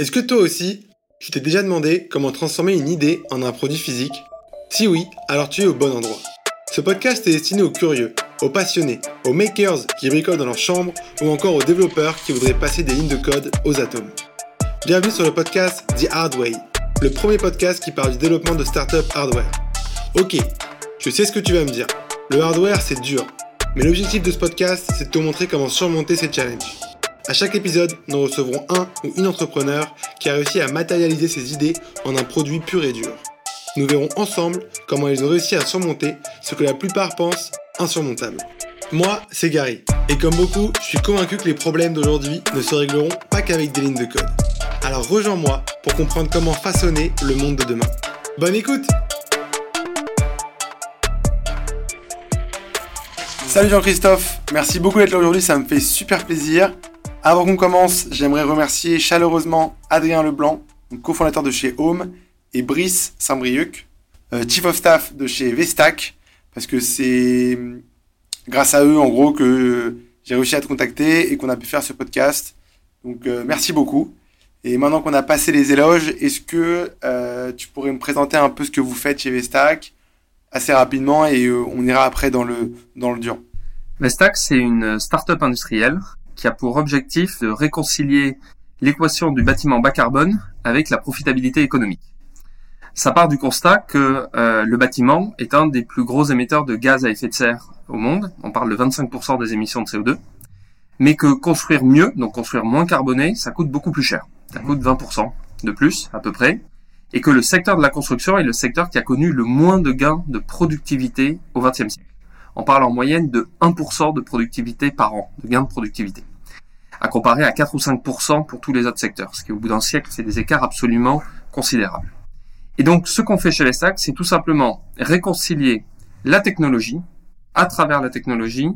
Est-ce que toi aussi, tu t'es déjà demandé comment transformer une idée en un produit physique? Si oui, alors tu es au bon endroit. Ce podcast est destiné aux curieux, aux passionnés, aux makers qui bricolent dans leur chambre ou encore aux développeurs qui voudraient passer des lignes de code aux atomes. Bienvenue sur le podcast The Hard Way, le premier podcast qui parle du développement de startup hardware. Ok, je sais ce que tu vas me dire. Le hardware, c'est dur. Mais l'objectif de ce podcast, c'est de te montrer comment surmonter ces challenges. À chaque épisode, nous recevrons un ou une entrepreneur qui a réussi à matérialiser ses idées en un produit pur et dur. Nous verrons ensemble comment ils ont réussi à surmonter ce que la plupart pensent insurmontable. Moi, c'est Gary, et comme beaucoup, je suis convaincu que les problèmes d'aujourd'hui ne se régleront pas qu'avec des lignes de code. Alors rejoins-moi pour comprendre comment façonner le monde de demain. Bonne écoute Salut Jean-Christophe, merci beaucoup d'être là aujourd'hui, ça me fait super plaisir. Avant qu'on commence, j'aimerais remercier chaleureusement Adrien Leblanc, cofondateur de chez Home, et Brice Saint-Brieuc, euh, Chief of Staff de chez Vestac, parce que c'est grâce à eux, en gros, que j'ai réussi à te contacter et qu'on a pu faire ce podcast. Donc, euh, merci beaucoup. Et maintenant qu'on a passé les éloges, est-ce que euh, tu pourrais me présenter un peu ce que vous faites chez Vestac assez rapidement et on ira après dans le, dans le dur? Vestac, c'est une start-up industrielle qui a pour objectif de réconcilier l'équation du bâtiment bas carbone avec la profitabilité économique. Ça part du constat que euh, le bâtiment est un des plus gros émetteurs de gaz à effet de serre au monde, on parle de 25% des émissions de CO2, mais que construire mieux, donc construire moins carboné, ça coûte beaucoup plus cher. Ça coûte 20% de plus à peu près, et que le secteur de la construction est le secteur qui a connu le moins de gains de productivité au XXe siècle. On parle en moyenne de 1% de productivité par an, de gains de productivité à comparer à 4 ou 5% pour tous les autres secteurs, ce qui au bout d'un siècle fait des écarts absolument considérables. Et donc ce qu'on fait chez les stacks, c'est tout simplement réconcilier la technologie, à travers la technologie,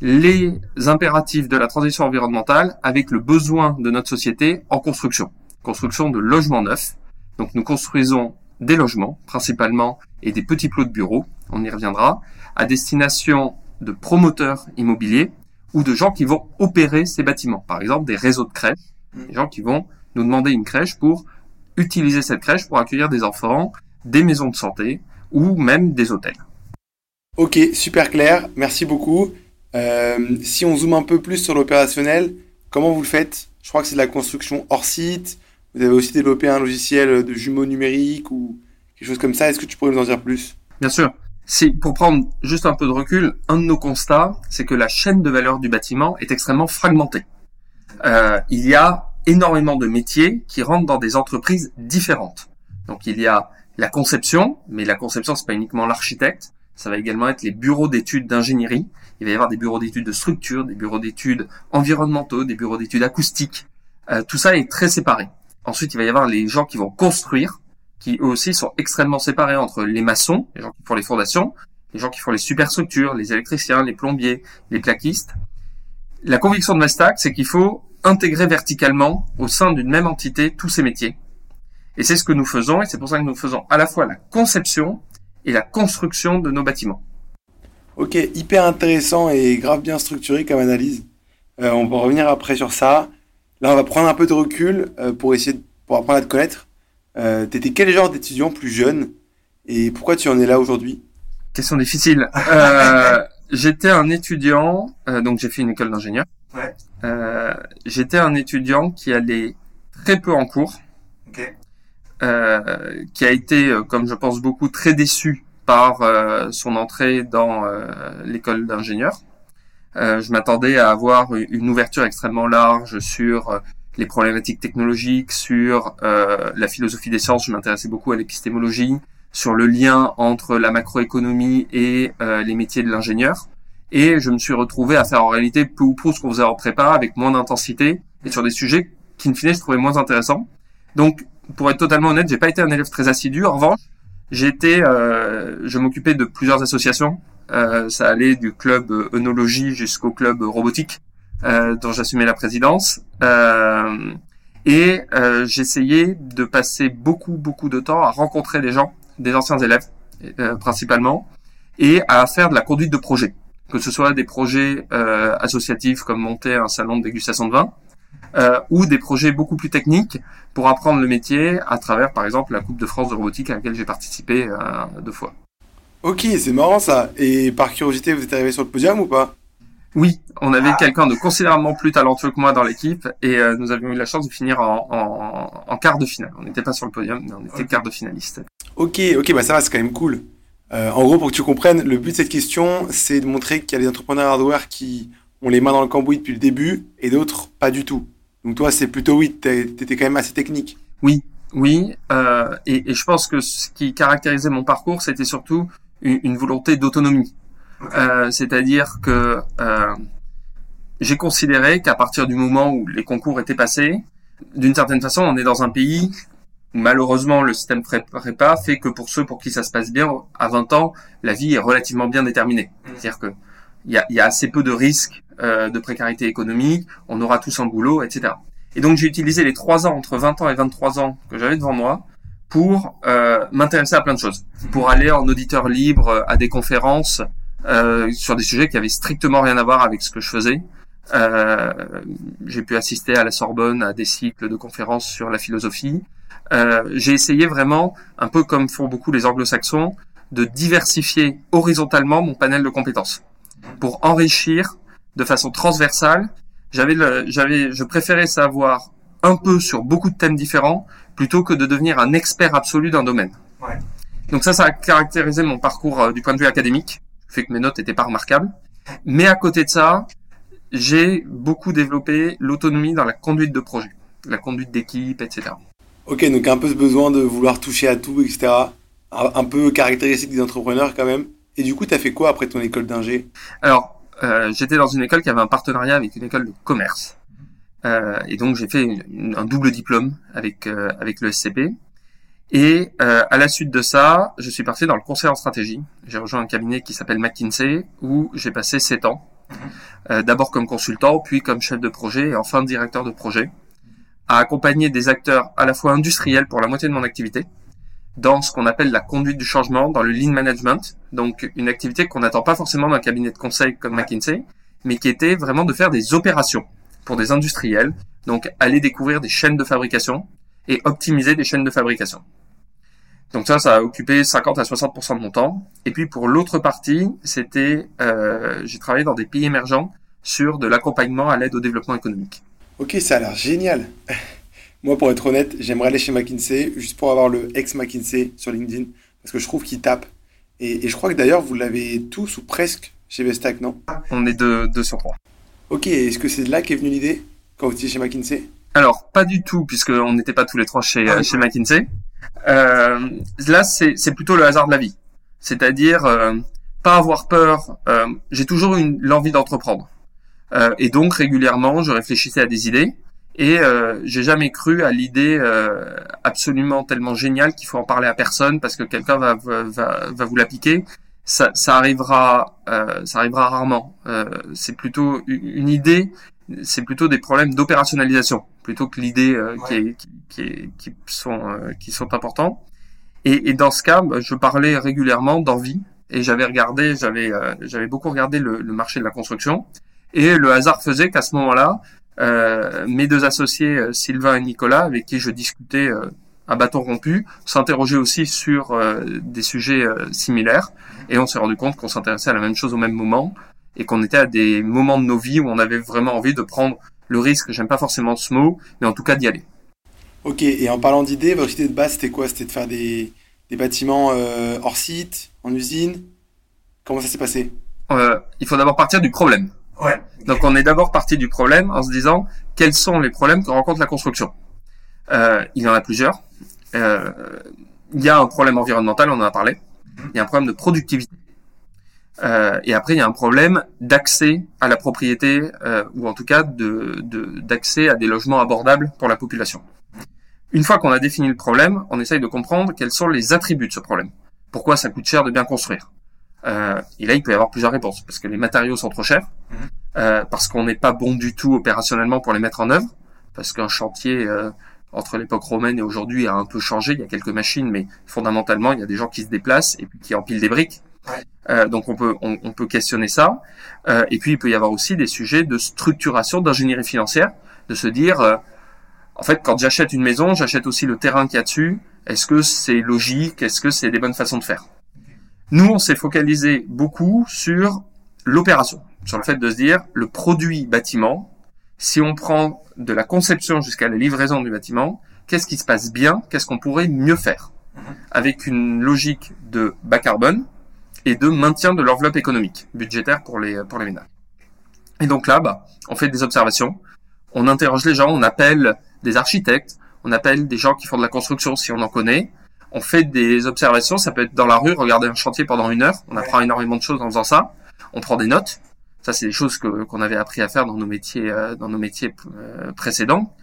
les impératifs de la transition environnementale avec le besoin de notre société en construction. Construction de logements neufs. Donc nous construisons des logements principalement et des petits plots de bureaux, on y reviendra, à destination de promoteurs immobiliers ou de gens qui vont opérer ces bâtiments. Par exemple, des réseaux de crèches, mm. des gens qui vont nous demander une crèche pour utiliser cette crèche pour accueillir des enfants, des maisons de santé ou même des hôtels. Ok, super clair, merci beaucoup. Euh, si on zoome un peu plus sur l'opérationnel, comment vous le faites? Je crois que c'est de la construction hors site. Vous avez aussi développé un logiciel de jumeaux numériques ou quelque chose comme ça. Est-ce que tu pourrais nous en dire plus? Bien sûr. C'est pour prendre juste un peu de recul, un de nos constats, c'est que la chaîne de valeur du bâtiment est extrêmement fragmentée. Euh, il y a énormément de métiers qui rentrent dans des entreprises différentes. Donc il y a la conception, mais la conception c'est pas uniquement l'architecte, ça va également être les bureaux d'études d'ingénierie. Il va y avoir des bureaux d'études de structure, des bureaux d'études environnementaux, des bureaux d'études acoustiques. Euh, tout ça est très séparé. Ensuite, il va y avoir les gens qui vont construire, qui eux aussi sont extrêmement séparés entre les maçons, les gens qui font les fondations, les gens qui font les superstructures, les électriciens, les plombiers, les plaquistes. La conviction de Mestac, c'est qu'il faut intégrer verticalement au sein d'une même entité tous ces métiers. Et c'est ce que nous faisons, et c'est pour ça que nous faisons à la fois la conception et la construction de nos bâtiments. Ok, hyper intéressant et grave bien structuré comme analyse. Euh, on va revenir après sur ça. Là, on va prendre un peu de recul euh, pour essayer de, pour apprendre à te connaître. Euh, T'étais quel genre d'étudiant plus jeune et pourquoi tu en es là aujourd'hui? Question difficile. Euh, j'étais un étudiant, euh, donc j'ai fait une école d'ingénieur. Ouais. J'étais un étudiant qui allait très peu en cours, okay. Qui a été, comme je pense beaucoup, très déçu par son entrée dans l'école d'ingénieur. je m'attendais à avoir une ouverture extrêmement large sur les problématiques technologiques, sur euh, la philosophie des sciences, je m'intéressais beaucoup à l'épistémologie, sur le lien entre la macroéconomie et euh, les métiers de l'ingénieur. Et je me suis retrouvé à faire en réalité peu ou prou ce qu'on faisait en prépa, avec moins d'intensité, et sur des sujets qui, in fine, je trouvais moins intéressants. Donc, pour être totalement honnête, j'ai pas été un élève très assidu. En revanche, j'étais, euh, je m'occupais de plusieurs associations. Euh, ça allait du club œnologie jusqu'au club robotique. Euh, dont j'assumais la présidence. Euh, et euh, j'essayais de passer beaucoup, beaucoup de temps à rencontrer des gens, des anciens élèves principalement, et à faire de la conduite de projets, que ce soit des projets associatifs comme monter un salon de dégustation de vin, euh, ou des projets beaucoup plus techniques pour apprendre le métier à travers, par exemple, la Coupe de France de robotique à laquelle j'ai participé euh, deux fois. Ok, c'est marrant ça. Et par curiosité, vous êtes arrivé sur le podium ou pas? Oui, on avait ah. quelqu'un de considérablement plus talentueux que moi dans l'équipe et euh, nous avions eu la chance de finir en, en, en quart de finale. On n'était pas sur le podium, mais on était quart de finaliste. Ok, ok, bah ça va, c'est quand même cool. Euh, en gros, pour que tu comprennes, le but de cette question, c'est de montrer qu'il y a des entrepreneurs hardware qui ont les mains dans le cambouis depuis le début et d'autres pas du tout. Donc toi, c'est plutôt oui, t'étais quand même assez technique. Oui, oui, euh, et, et, je pense que ce qui caractérisait mon parcours, c'était surtout une, une volonté d'autonomie. Euh, C'est-à-dire que euh, j'ai considéré qu'à partir du moment où les concours étaient passés, d'une certaine façon, on est dans un pays où malheureusement le système prépa fait que pour ceux pour qui ça se passe bien, à 20 ans, la vie est relativement bien déterminée. C'est-à-dire que il y a, y a, assez peu de risques euh, de précarité économique, on aura tous un boulot, etc. Et donc j'ai utilisé les trois ans entre 20 ans et 23 ans que j'avais devant moi pour euh, m'intéresser à plein de choses, pour aller en auditeur libre euh, à des conférences euh, sur des sujets qui avaient strictement rien à voir avec ce que je faisais. Euh, j'ai pu assister à la Sorbonne à des cycles de conférences sur la philosophie. Euh, j'ai essayé vraiment, un peu comme font beaucoup les anglo-saxons, de diversifier horizontalement mon panel de compétences pour enrichir de façon transversale. J'avais, j'avais, je préférais savoir un peu sur beaucoup de thèmes différents plutôt que de devenir un expert absolu d'un domaine. Ouais. Donc ça, ça a caractérisé mon parcours euh, du point de vue académique, fait que mes notes n'étaient pas remarquables. Mais à côté de ça, j'ai beaucoup développé l'autonomie dans la conduite de projet, la conduite d'équipe, etc. Ok, donc un peu ce besoin de vouloir toucher à tout, etc. Un peu caractéristique des entrepreneurs quand même. Et du coup, tu as fait quoi après ton école d'ingé? Alors, euh, j'étais dans une école qui avait un partenariat avec une école de commerce. Euh, et donc, j'ai fait un double diplôme avec, euh, avec le SCP. Et euh, à la suite de ça, je suis parti dans le conseil en stratégie. J'ai rejoint un cabinet qui s'appelle McKinsey, où j'ai passé sept ans. Euh, d'abord comme consultant, puis comme chef de projet et enfin directeur de projet, à accompagner des acteurs à la fois industriels pour la moitié de mon activité, dans ce qu'on appelle la conduite du changement, dans le lean management, donc une activité qu'on n'attend pas forcément d'un cabinet de conseil comme McKinsey, mais qui était vraiment de faire des opérations pour des industriels, donc aller découvrir des chaînes de fabrication et optimiser des chaînes de fabrication. Donc ça, ça a occupé 50 à 60% de mon temps. Et puis pour l'autre partie, c'était, euh, j'ai travaillé dans des pays émergents sur de l'accompagnement à l'aide au développement économique. Ok, ça a l'air génial. Moi, pour être honnête, j'aimerais aller chez McKinsey juste pour avoir le ex-McKinsey sur LinkedIn parce que je trouve qu'il tape. Et, je crois que d'ailleurs, vous l'avez tous ou presque chez Vestac, non? On est deux, deux sur trois. Ok, est-ce que c'est de là qu'est venue l'idée quand vous étiez chez McKinsey? Alors, pas du tout, puisqu'on n'était pas tous les trois chez, ah, chez McKinsey. Euh, là, c'est plutôt le hasard de la vie. C'est-à-dire euh, pas avoir peur. Euh, j'ai toujours eu l'envie d'entreprendre. Euh, et donc régulièrement, je réfléchissais à des idées. Et euh, j'ai jamais cru à l'idée euh, absolument tellement géniale qu'il faut en parler à personne parce que quelqu'un va, va, va, vous la piquer. Ça, ça arrivera, euh, ça arrivera rarement. c'est plutôt une idée, c'est plutôt des problèmes d'opérationnalisation plutôt que l'idée euh, qui, qui, qui, sont, euh, qui sont importants. Et, et, dans ce cas, bah, je parlais régulièrement d'envie et j'avais regardé, j'avais euh, j'avais beaucoup regardé le, le, marché de la construction. Et le hasard faisait qu'à ce moment-là, mes deux associés Sylvain et Nicolas, avec qui je discutais à bâton rompu, s'interrogeaient aussi sur des sujets similaires. Et on s'est rendu compte qu'on s'intéressait à la même chose au même moment et qu'on était à des moments de nos vies où on avait vraiment envie de prendre le risque, j'aime pas forcément ce mot, mais en tout cas d'y aller. Ok, et en parlant d'idées, votre idée de base, c'était quoi? C'était de faire des, des bâtiments euh, hors site, en usine? Comment ça s'est passé? Euh, Il faut d'abord partir du problème. Ouais. Donc on est d'abord parti du problème en se disant quels sont les problèmes que rencontre la construction? Euh, il y en a plusieurs. Euh, il y a un problème environnemental, on en a parlé. Il y a un problème de productivité. Euh, et après, il y a un problème d'accès à la propriété, euh, ou en tout cas de, d'accès à des logements abordables pour la population. Une fois qu'on a défini le problème, on essaye de comprendre quels sont les attributs de ce problème. Pourquoi ça coûte cher de bien construire euh, Et là, il peut y avoir plusieurs réponses. Parce que les matériaux sont trop chers, mhm. euh, parce qu'on n'est pas bon du tout opérationnellement pour les mettre en œuvre, parce qu'un chantier euh, entre l'époque romaine et aujourd'hui a un peu changé. Il y a quelques machines, mais fondamentalement, il y a des gens qui se déplacent et puis qui empilent des briques. Euh, donc on peut on, peut questionner ça. Euh, et puis il peut y avoir aussi des sujets de structuration, d'ingénierie financière, de se dire, euh, en fait, quand j'achète une maison, j'achète aussi le terrain qu'il y a dessus. Est-ce que c'est logique? Est-ce que c'est des bonnes façons de faire? Nous, on s'est focalisé beaucoup sur l'opération, sur le fait de se dire, le produit bâtiment, si on prend de la conception jusqu'à la livraison du bâtiment, qu'est-ce qui se passe bien? Qu'est-ce qu'on pourrait mieux faire? Avec une logique de bas carbone et de maintien de l'enveloppe économique, budgétaire pour les, pour les ménages. Et donc là, bah, on fait des observations, on interroge les gens, on appelle des architectes, on appelle des gens qui font de la construction si on en connaît, on fait des observations, ça peut être dans la rue, regarder un chantier pendant une heure, on apprend énormément de choses en faisant ça, on prend des notes, ça c'est des choses que, qu'on avait appris à faire dans nos métiers, euh, dans nos métiers euh, précédents.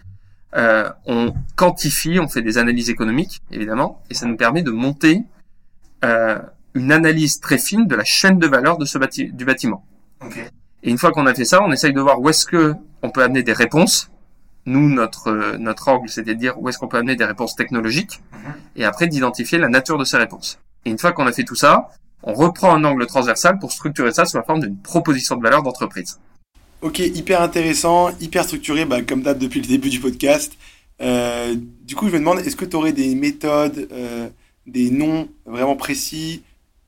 Euh, on quantifie, on fait des analyses économiques évidemment, et ça nous permet de monter une analyse très fine de la chaîne de valeur de ce bâti du bâtiment. Okay. Et une fois qu'on a fait ça, on essaye de voir où est-ce que on peut amener des réponses. Nous, notre euh, notre angle, c'était de dire où est-ce qu'on peut amener des réponses technologiques, mhm. et après d'identifier la nature de ces réponses. Et une fois qu'on a fait tout ça, on reprend un angle transversal pour structurer ça sous la forme d'une proposition de valeur d'entreprise. Ok, hyper intéressant, hyper structuré, bah, comme d'hab depuis le début du podcast. Euh, du coup, je me demande, est-ce que tu aurais des méthodes, euh, des noms vraiment précis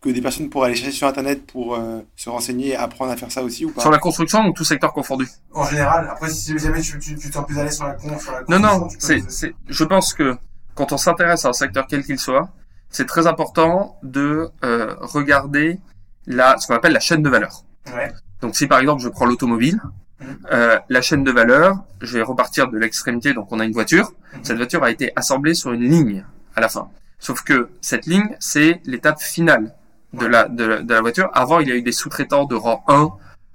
que des personnes pourraient aller chercher sur Internet pour euh, se renseigner et apprendre à faire ça aussi ou pas? Sur la construction ou tout secteur confondu? En général, après si jamais tu, tu, tu te sens plus l'aise sur la, con, sur la Non, non, c'est, c'est, je pense que quand on s'intéresse à un secteur quel qu'il soit, c'est très important de euh, regarder la, ce qu'on appelle la chaîne de valeur. Ouais. Donc si par exemple je prends l'automobile, mmh. euh, la chaîne de valeur, je vais repartir de l'extrémité, donc on a une voiture, mmh. cette voiture a été assemblée sur une ligne à la fin. Sauf que cette ligne, c'est l'étape finale de la, de la, de la voiture. Avant, il y a eu des sous-traitants de rang 1,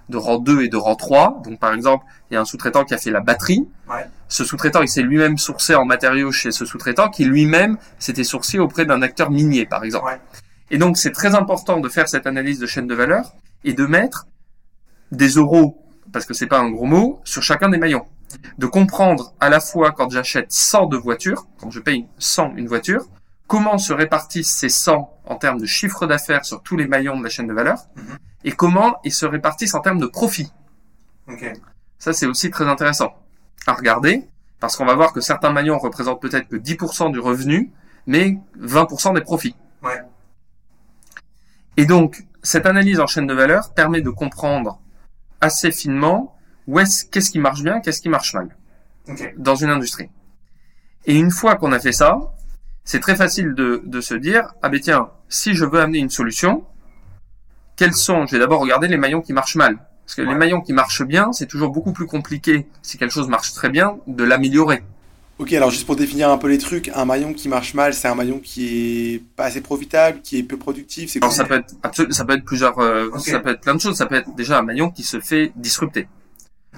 de rang 2 et de rang 3. Donc, par exemple, il y a un sous-traitant qui a fait la batterie. Ouais. Ce sous-traitant, il s'est lui-même sourcé en matériaux chez ce sous-traitant qui lui-même s'était sourcé auprès d'un acteur minier, par exemple. Ouais. Et donc, c'est très important de faire cette analyse de chaîne de valeur et de mettre des euros, parce que c'est pas un gros mot, sur chacun des maillons. De comprendre à la fois quand j'achète 100 de voitures, quand je paye 100 une voiture, comment se répartissent ces 100 en termes de chiffre d'affaires sur tous les maillons de la chaîne de valeur mhm. et comment ils se répartissent en termes de profit. Ça, c'est aussi très intéressant à regarder parce qu'on va voir que certains maillons représentent peut-être que 10% du revenu, mais 20% des profits. Ouais. Et donc, cette analyse en chaîne de valeur permet de comprendre assez finement où est-ce, qu'est-ce qui marche bien, qu'est-ce qui marche mal dans une industrie. Et une fois qu'on a fait ça, c'est très facile de, de se dire, ah ben tiens, si je veux amener une solution, quels sont, je vais d'abord regarder les maillons qui marchent mal. Parce que les maillons qui marchent bien, c'est toujours beaucoup plus compliqué, si quelque chose marche très bien, de l'améliorer. Ok, alors juste pour définir un peu les trucs, un maillon qui marche mal, c'est un maillon qui est pas assez profitable, qui est peu productif. C'est ça peut être ça peut être plusieurs, euh, ça peut être plein de choses. Ça peut être déjà un maillon qui se fait disrupter,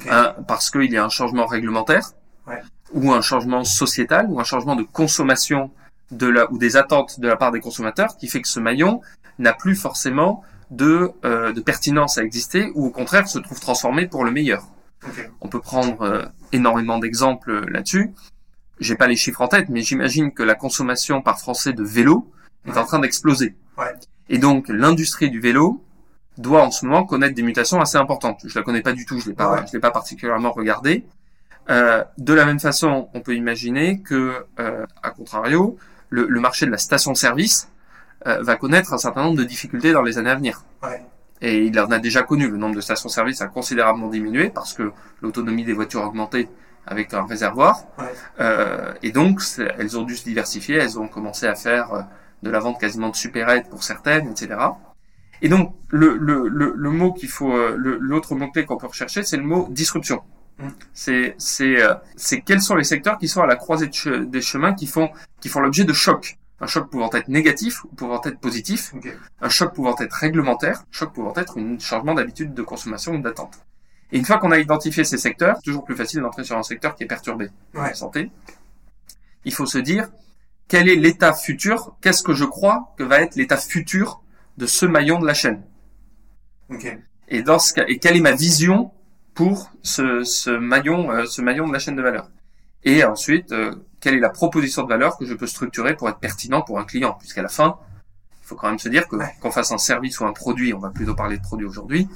hein, parce qu'il y a un changement réglementaire, ouais. ou un changement sociétal, ou un changement de consommation de la, ou des attentes de la part des consommateurs qui fait que ce maillon n'a plus forcément de, euh, de pertinence à exister ou au contraire se trouve transformé pour le meilleur. On peut prendre euh, énormément d'exemples là-dessus. J'ai pas les chiffres en tête, mais j'imagine que la consommation par Français de vélo est en train d'exploser. Ouais. Et donc l'industrie du vélo doit en ce moment connaître des mutations assez importantes. Je la connais pas du tout, je l'ai pas, je l'ai pas particulièrement regardé. Euh, de la même façon, on peut imaginer que, euh, à contrario, le, le marché de la station-service euh, va connaître un certain nombre de difficultés dans les années à venir. Ouais. Et il en a déjà connu. Le nombre de stations-service a considérablement diminué parce que l'autonomie des voitures a augmenté avec un réservoir. Ouais. Euh, et donc, elles ont dû se diversifier. Elles ont commencé à faire euh, de la vente quasiment de supérettes pour certaines, etc. Et donc, le, le, le, le mot qu'il faut, euh, l'autre mot-clé qu'on peut rechercher, c'est le mot disruption. C'est c'est euh, c'est quels sont les secteurs qui sont à la croisée des chemins qui font qui font l'objet de chocs. Un choc pouvant être négatif ou pouvant être positif. Un choc pouvant être réglementaire. Un choc pouvant être un changement d'habitude de consommation ou d'attente. Et une fois qu'on a identifié ces secteurs, toujours plus facile d'entrer sur un secteur qui est perturbé ouais. la santé. Il faut se dire quel est l'état futur, qu'est-ce que je crois que va être l'état futur de ce maillon de la chaîne? Okay. Et dans ce cas, et quelle est ma vision pour ce, ce maillon, euh, ce maillon de la chaîne de valeur. Et ensuite, euh, quelle est la proposition de valeur que je peux structurer pour être pertinent pour un client, puisqu'à la fin, il faut quand même se dire que qu'on fasse un service ou un produit, on va plutôt parler de produit aujourd'hui,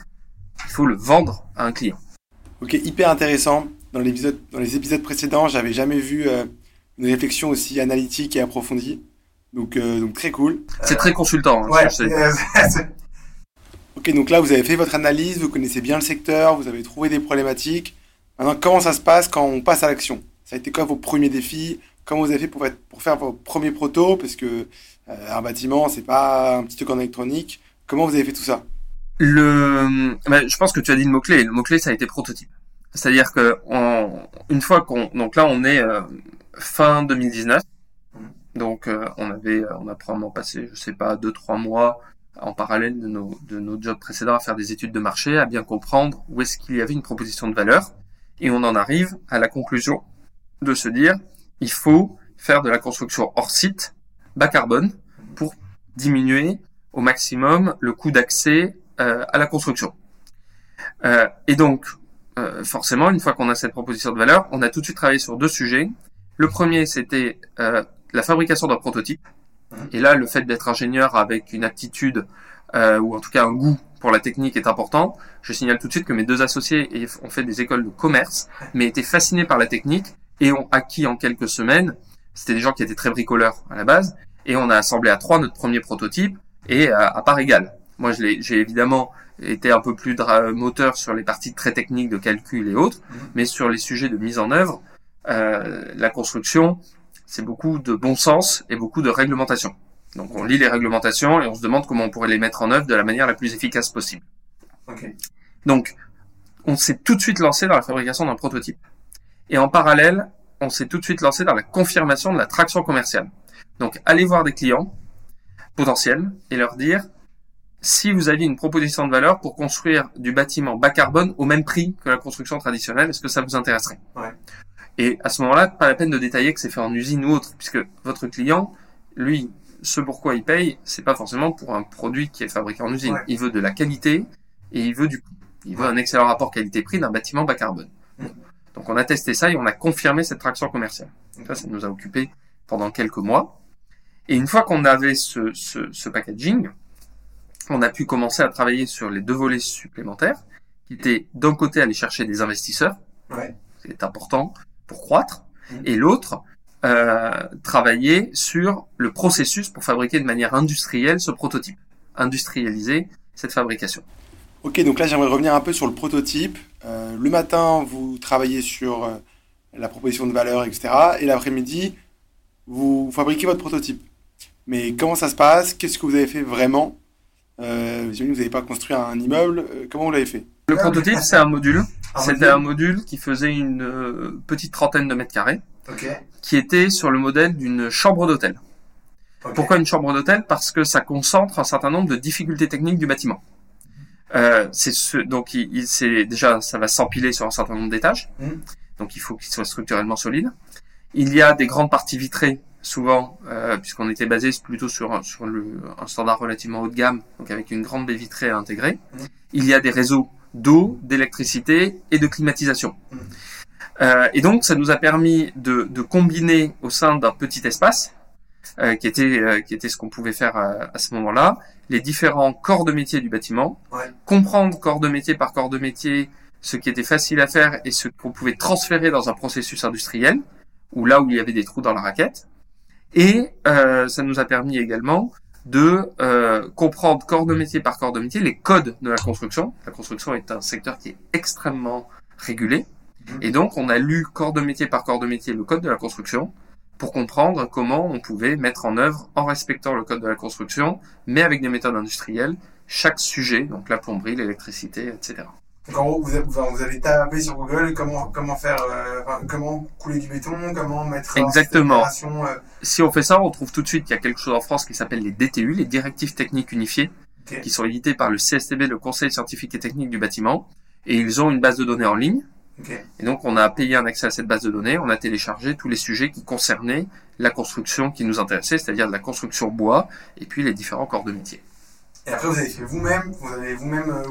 il faut le vendre à un client. Ok, hyper intéressant. dans, l'épisode, dans les épisodes précédents, j'avais jamais vu euh, une réflexion aussi analytique et approfondie. Donc, euh, donc très cool. C'est très consultant. hein, Ouais, je sais. euh, c'est- Ok, donc là, vous avez fait votre analyse, vous connaissez bien le secteur, vous avez trouvé des problématiques. Maintenant, comment ça se passe quand on passe à l'action? Ça a été quoi vos premiers défis? Comment vous avez fait pour, être- pour faire vos premiers protos? Parce que euh, un bâtiment, c'est pas un petit truc en électronique. Comment vous avez fait tout ça? Le, bah, je pense que tu as dit le mot clé. Le mot clé, ça a été prototype. C'est-à-dire que on- une fois qu'on, donc là, on est euh, fin 2019. Donc, euh, on avait, euh, on a probablement passé, je sais pas, deux trois mois en parallèle de nos de nos jobs précédents à faire des études de marché, à bien comprendre où est-ce qu'il y avait une proposition de valeur, et on en arrive à la conclusion de se dire, il faut faire de la construction hors site, bas carbone, pour diminuer au maximum le coût d'accès euh, à la construction. Euh, et donc, euh, forcément, une fois qu'on a cette proposition de valeur, on a tout de suite travaillé sur deux sujets. Le premier, c'était euh, la fabrication d'un prototype. Et là, le fait d'être ingénieur avec une aptitude euh, ou en tout cas un goût pour la technique est important. Je signale tout de suite que mes deux associés ont fait des écoles de commerce, mais étaient fascinés par la technique et ont acquis en quelques semaines. C'était des gens qui étaient très bricoleurs à la base, et on a assemblé à trois notre premier prototype et à, à part égale. Moi, j'ai évidemment été un peu plus moteur sur les parties très techniques de calcul et autres, Mhm. mais sur les sujets de mise en œuvre, euh, la construction, c'est beaucoup de bon sens et beaucoup de réglementation. Donc, on lit les réglementations et on se demande comment on pourrait les mettre en œuvre de la manière la plus efficace possible. Ok. Donc, on s'est tout de suite lancé dans la fabrication d'un prototype. Et en parallèle, on s'est tout de suite lancé dans la confirmation de la traction commerciale. Donc, allez voir des clients potentiels et leur dire si vous aviez une proposition de valeur pour construire du bâtiment bas carbone au même prix que la construction traditionnelle, est-ce que ça vous intéresserait? Ouais. Et à ce moment-là, pas la peine de détailler que c'est fait en usine ou autre, puisque votre client, lui, ce pourquoi il paye, c'est pas forcément pour un produit qui est fabriqué en usine. Ouais. Il veut de la qualité et il veut du prix. Il veut un excellent rapport qualité-prix d'un bâtiment bas carbone. Donc on a testé ça et on a confirmé cette traction commerciale. Donc ça, ça nous a occupé pendant quelques mois. Et une fois qu'on avait ce, ce, ce packaging, on a pu commencer à travailler sur les deux volets supplémentaires, qui étaient d'un côté aller chercher des investisseurs, Ouais. c'est important pour croître, Mm. et l'autre, euh, travailler sur le processus pour fabriquer de manière industrielle ce prototype, industrialiser cette fabrication. Ok, donc là j'aimerais revenir un peu sur le prototype. Euh, le matin, vous travaillez sur euh, la proposition de valeur, etc. Et l'après-midi, vous fabriquez votre prototype. Mais comment ça se passe? Qu'est-ce que vous avez fait vraiment? Euh, vous n'avez pas construit un immeuble. Comment vous l'avez fait? Le prototype, c'est un module. C'était un module qui faisait une euh, petite trentaine de mètres carrés, Ok. qui était sur le modèle d'une chambre d'hôtel. Pourquoi une chambre d'hôtel? Parce que ça concentre un certain nombre de difficultés techniques du bâtiment. Euh, c'est ce, donc il, il- c'est déjà ça va s'empiler sur un certain nombre d'étages. Mhm. Donc il faut qu'il soit structurellement solide. Il y a des grandes parties vitrées souvent euh, puisqu'on était basé plutôt sur un- sur le, un standard relativement haut de gamme, donc avec une grande baie vitrée à intégrer. Mhm. Il y a des réseaux d'eau, d'électricité et de climatisation. Euh, et donc ça nous a permis de, de combiner au sein d'un petit espace euh, qui était euh, qui était ce qu'on pouvait faire à, à ce moment-là, les différents corps de métier du bâtiment, Ouais. comprendre corps de métier par corps de métier ce qui était facile à faire et ce qu'on pouvait transférer dans un processus industriel, ou là où il y avait des trous dans la raquette. Et euh, ça nous a permis également de euh, comprendre corps de métier par corps de métier les codes de la construction. La construction est un secteur qui est extrêmement régulé. Mhm. Et donc, on a lu corps de métier par corps de métier le code de la construction pour comprendre comment on pouvait mettre en œuvre, en respectant le code de la construction, mais avec des méthodes industrielles, chaque sujet, donc la plomberie, l'électricité, etc. Donc en gros, vous vous avez tapé sur Google comment comment faire, euh, comment couler du béton, comment mettre Exactement. euh, Si on fait ça, on trouve tout de suite qu'il y a quelque chose en France qui s'appelle les DTU, les directives techniques unifiées, qui sont éditées par le CSTB, le Conseil scientifique et technique du bâtiment, et ils ont une base de données en ligne. Ok. Et donc, on a payé un accès à cette base de données, on a téléchargé tous les sujets qui concernaient la construction qui nous intéressait, c'est-à-dire de la construction bois, et puis les différents corps de métier. Et après, vous avez fait vous-même, vous avez vous-même euh,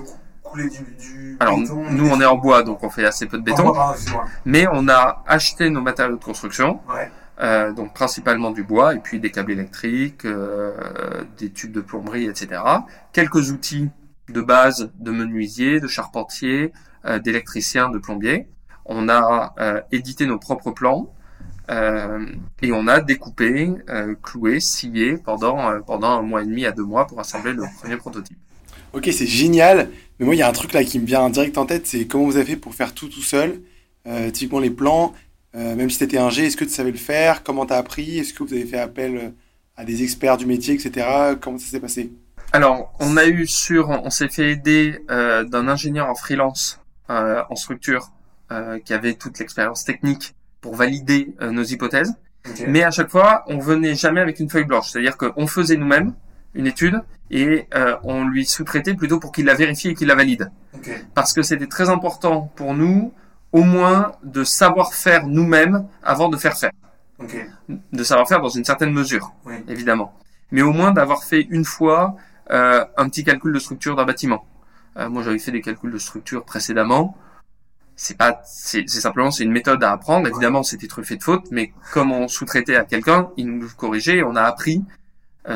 du, du Alors, béton. nous, on est en bois, donc on fait assez peu de béton, bois, pardon, excuse-moi. mais on a acheté nos matériaux de construction, Ouais. euh, donc principalement du bois, et puis des câbles électriques, euh, des tubes de plomberie, etc. Quelques outils de base de menuisier, de charpentier, euh, d'électricien, de plombier. on a euh, édité nos propres plans euh, et on a découpé, euh, cloué, scié pendant euh, pendant un mois et demi à deux mois pour assembler le premier prototype. Ok, c'est génial. Mais moi, il y a un truc là qui me vient direct en tête, c'est comment vous avez fait pour faire tout tout seul. Euh, typiquement les plans, euh, même si tu étais un G, est-ce que tu savais le faire? Comment tu as appris? Est-ce que vous avez fait appel euh, à des experts du métier, etc. Comment ça s'est passé? Alors, on a eu sur, on s'est fait aider euh, d'un ingénieur en freelance euh, en structure euh, qui avait toute l'expérience technique pour valider euh, nos hypothèses. Mais à chaque fois, on venait jamais avec une feuille blanche. C'est-à-dire qu'on faisait nous-mêmes une étude et euh, on lui sous-traitait plutôt pour qu'il la vérifie et qu'il la valide. Ok. Parce que c'était très important pour nous, au moins, de savoir faire nous-mêmes avant de faire faire. Ok. De savoir faire dans une certaine mesure, Oui. évidemment. Mais au moins d'avoir fait une fois euh, un petit calcul de structure d'un bâtiment. Euh, moi, j'avais fait des calculs de structure précédemment. C'est pas, c'est simplement c'est une méthode à apprendre. Évidemment, c'était truffé de fautes, mais comme on sous-traitait à quelqu'un, il nous corrigeait. et On a appris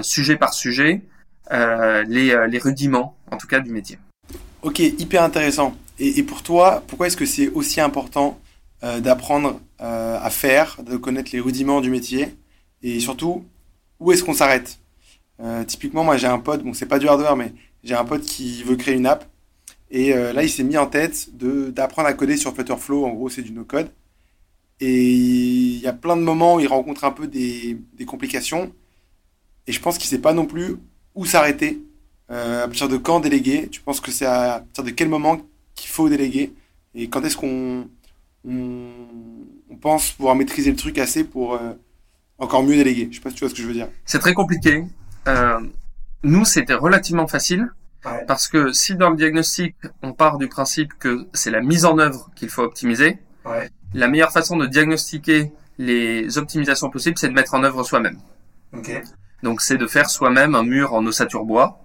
sujet par sujet euh, les, euh, les rudiments, en tout cas, du métier. Ok, hyper intéressant. Et, pour toi, pourquoi est-ce que c'est aussi important euh, d'apprendre euh, à faire, de connaître les rudiments du métier? Et surtout, où est-ce qu'on s'arrête? Euh, Typiquement, moi j'ai un pote, bon c'est pas du hardware, mais j'ai un pote qui veut créer une app. Et euh, là, il s'est mis en tête d'apprendre à coder sur Flutterflow. En gros, c'est du no-code. Et il y a plein de moments où il rencontre un peu des, des complications. Et je pense qu'il sait pas non plus où s'arrêter. Euh, à partir de quand déléguer? Tu penses que c'est à partir de quel moment qu'il faut déléguer? Et quand est-ce qu'on on, on pense pouvoir maîtriser le truc assez pour euh, encore mieux déléguer? Je sais pas si tu vois ce que je veux dire. C'est très compliqué. Euh, nous, c'était relativement facile Ouais. parce que si dans le diagnostic, on part du principe que c'est la mise en œuvre qu'il faut optimiser, Ouais. la meilleure façon de diagnostiquer les optimisations possibles, c'est de mettre en œuvre soi-même. Ok. Donc, c'est de faire soi-même un mur en ossature bois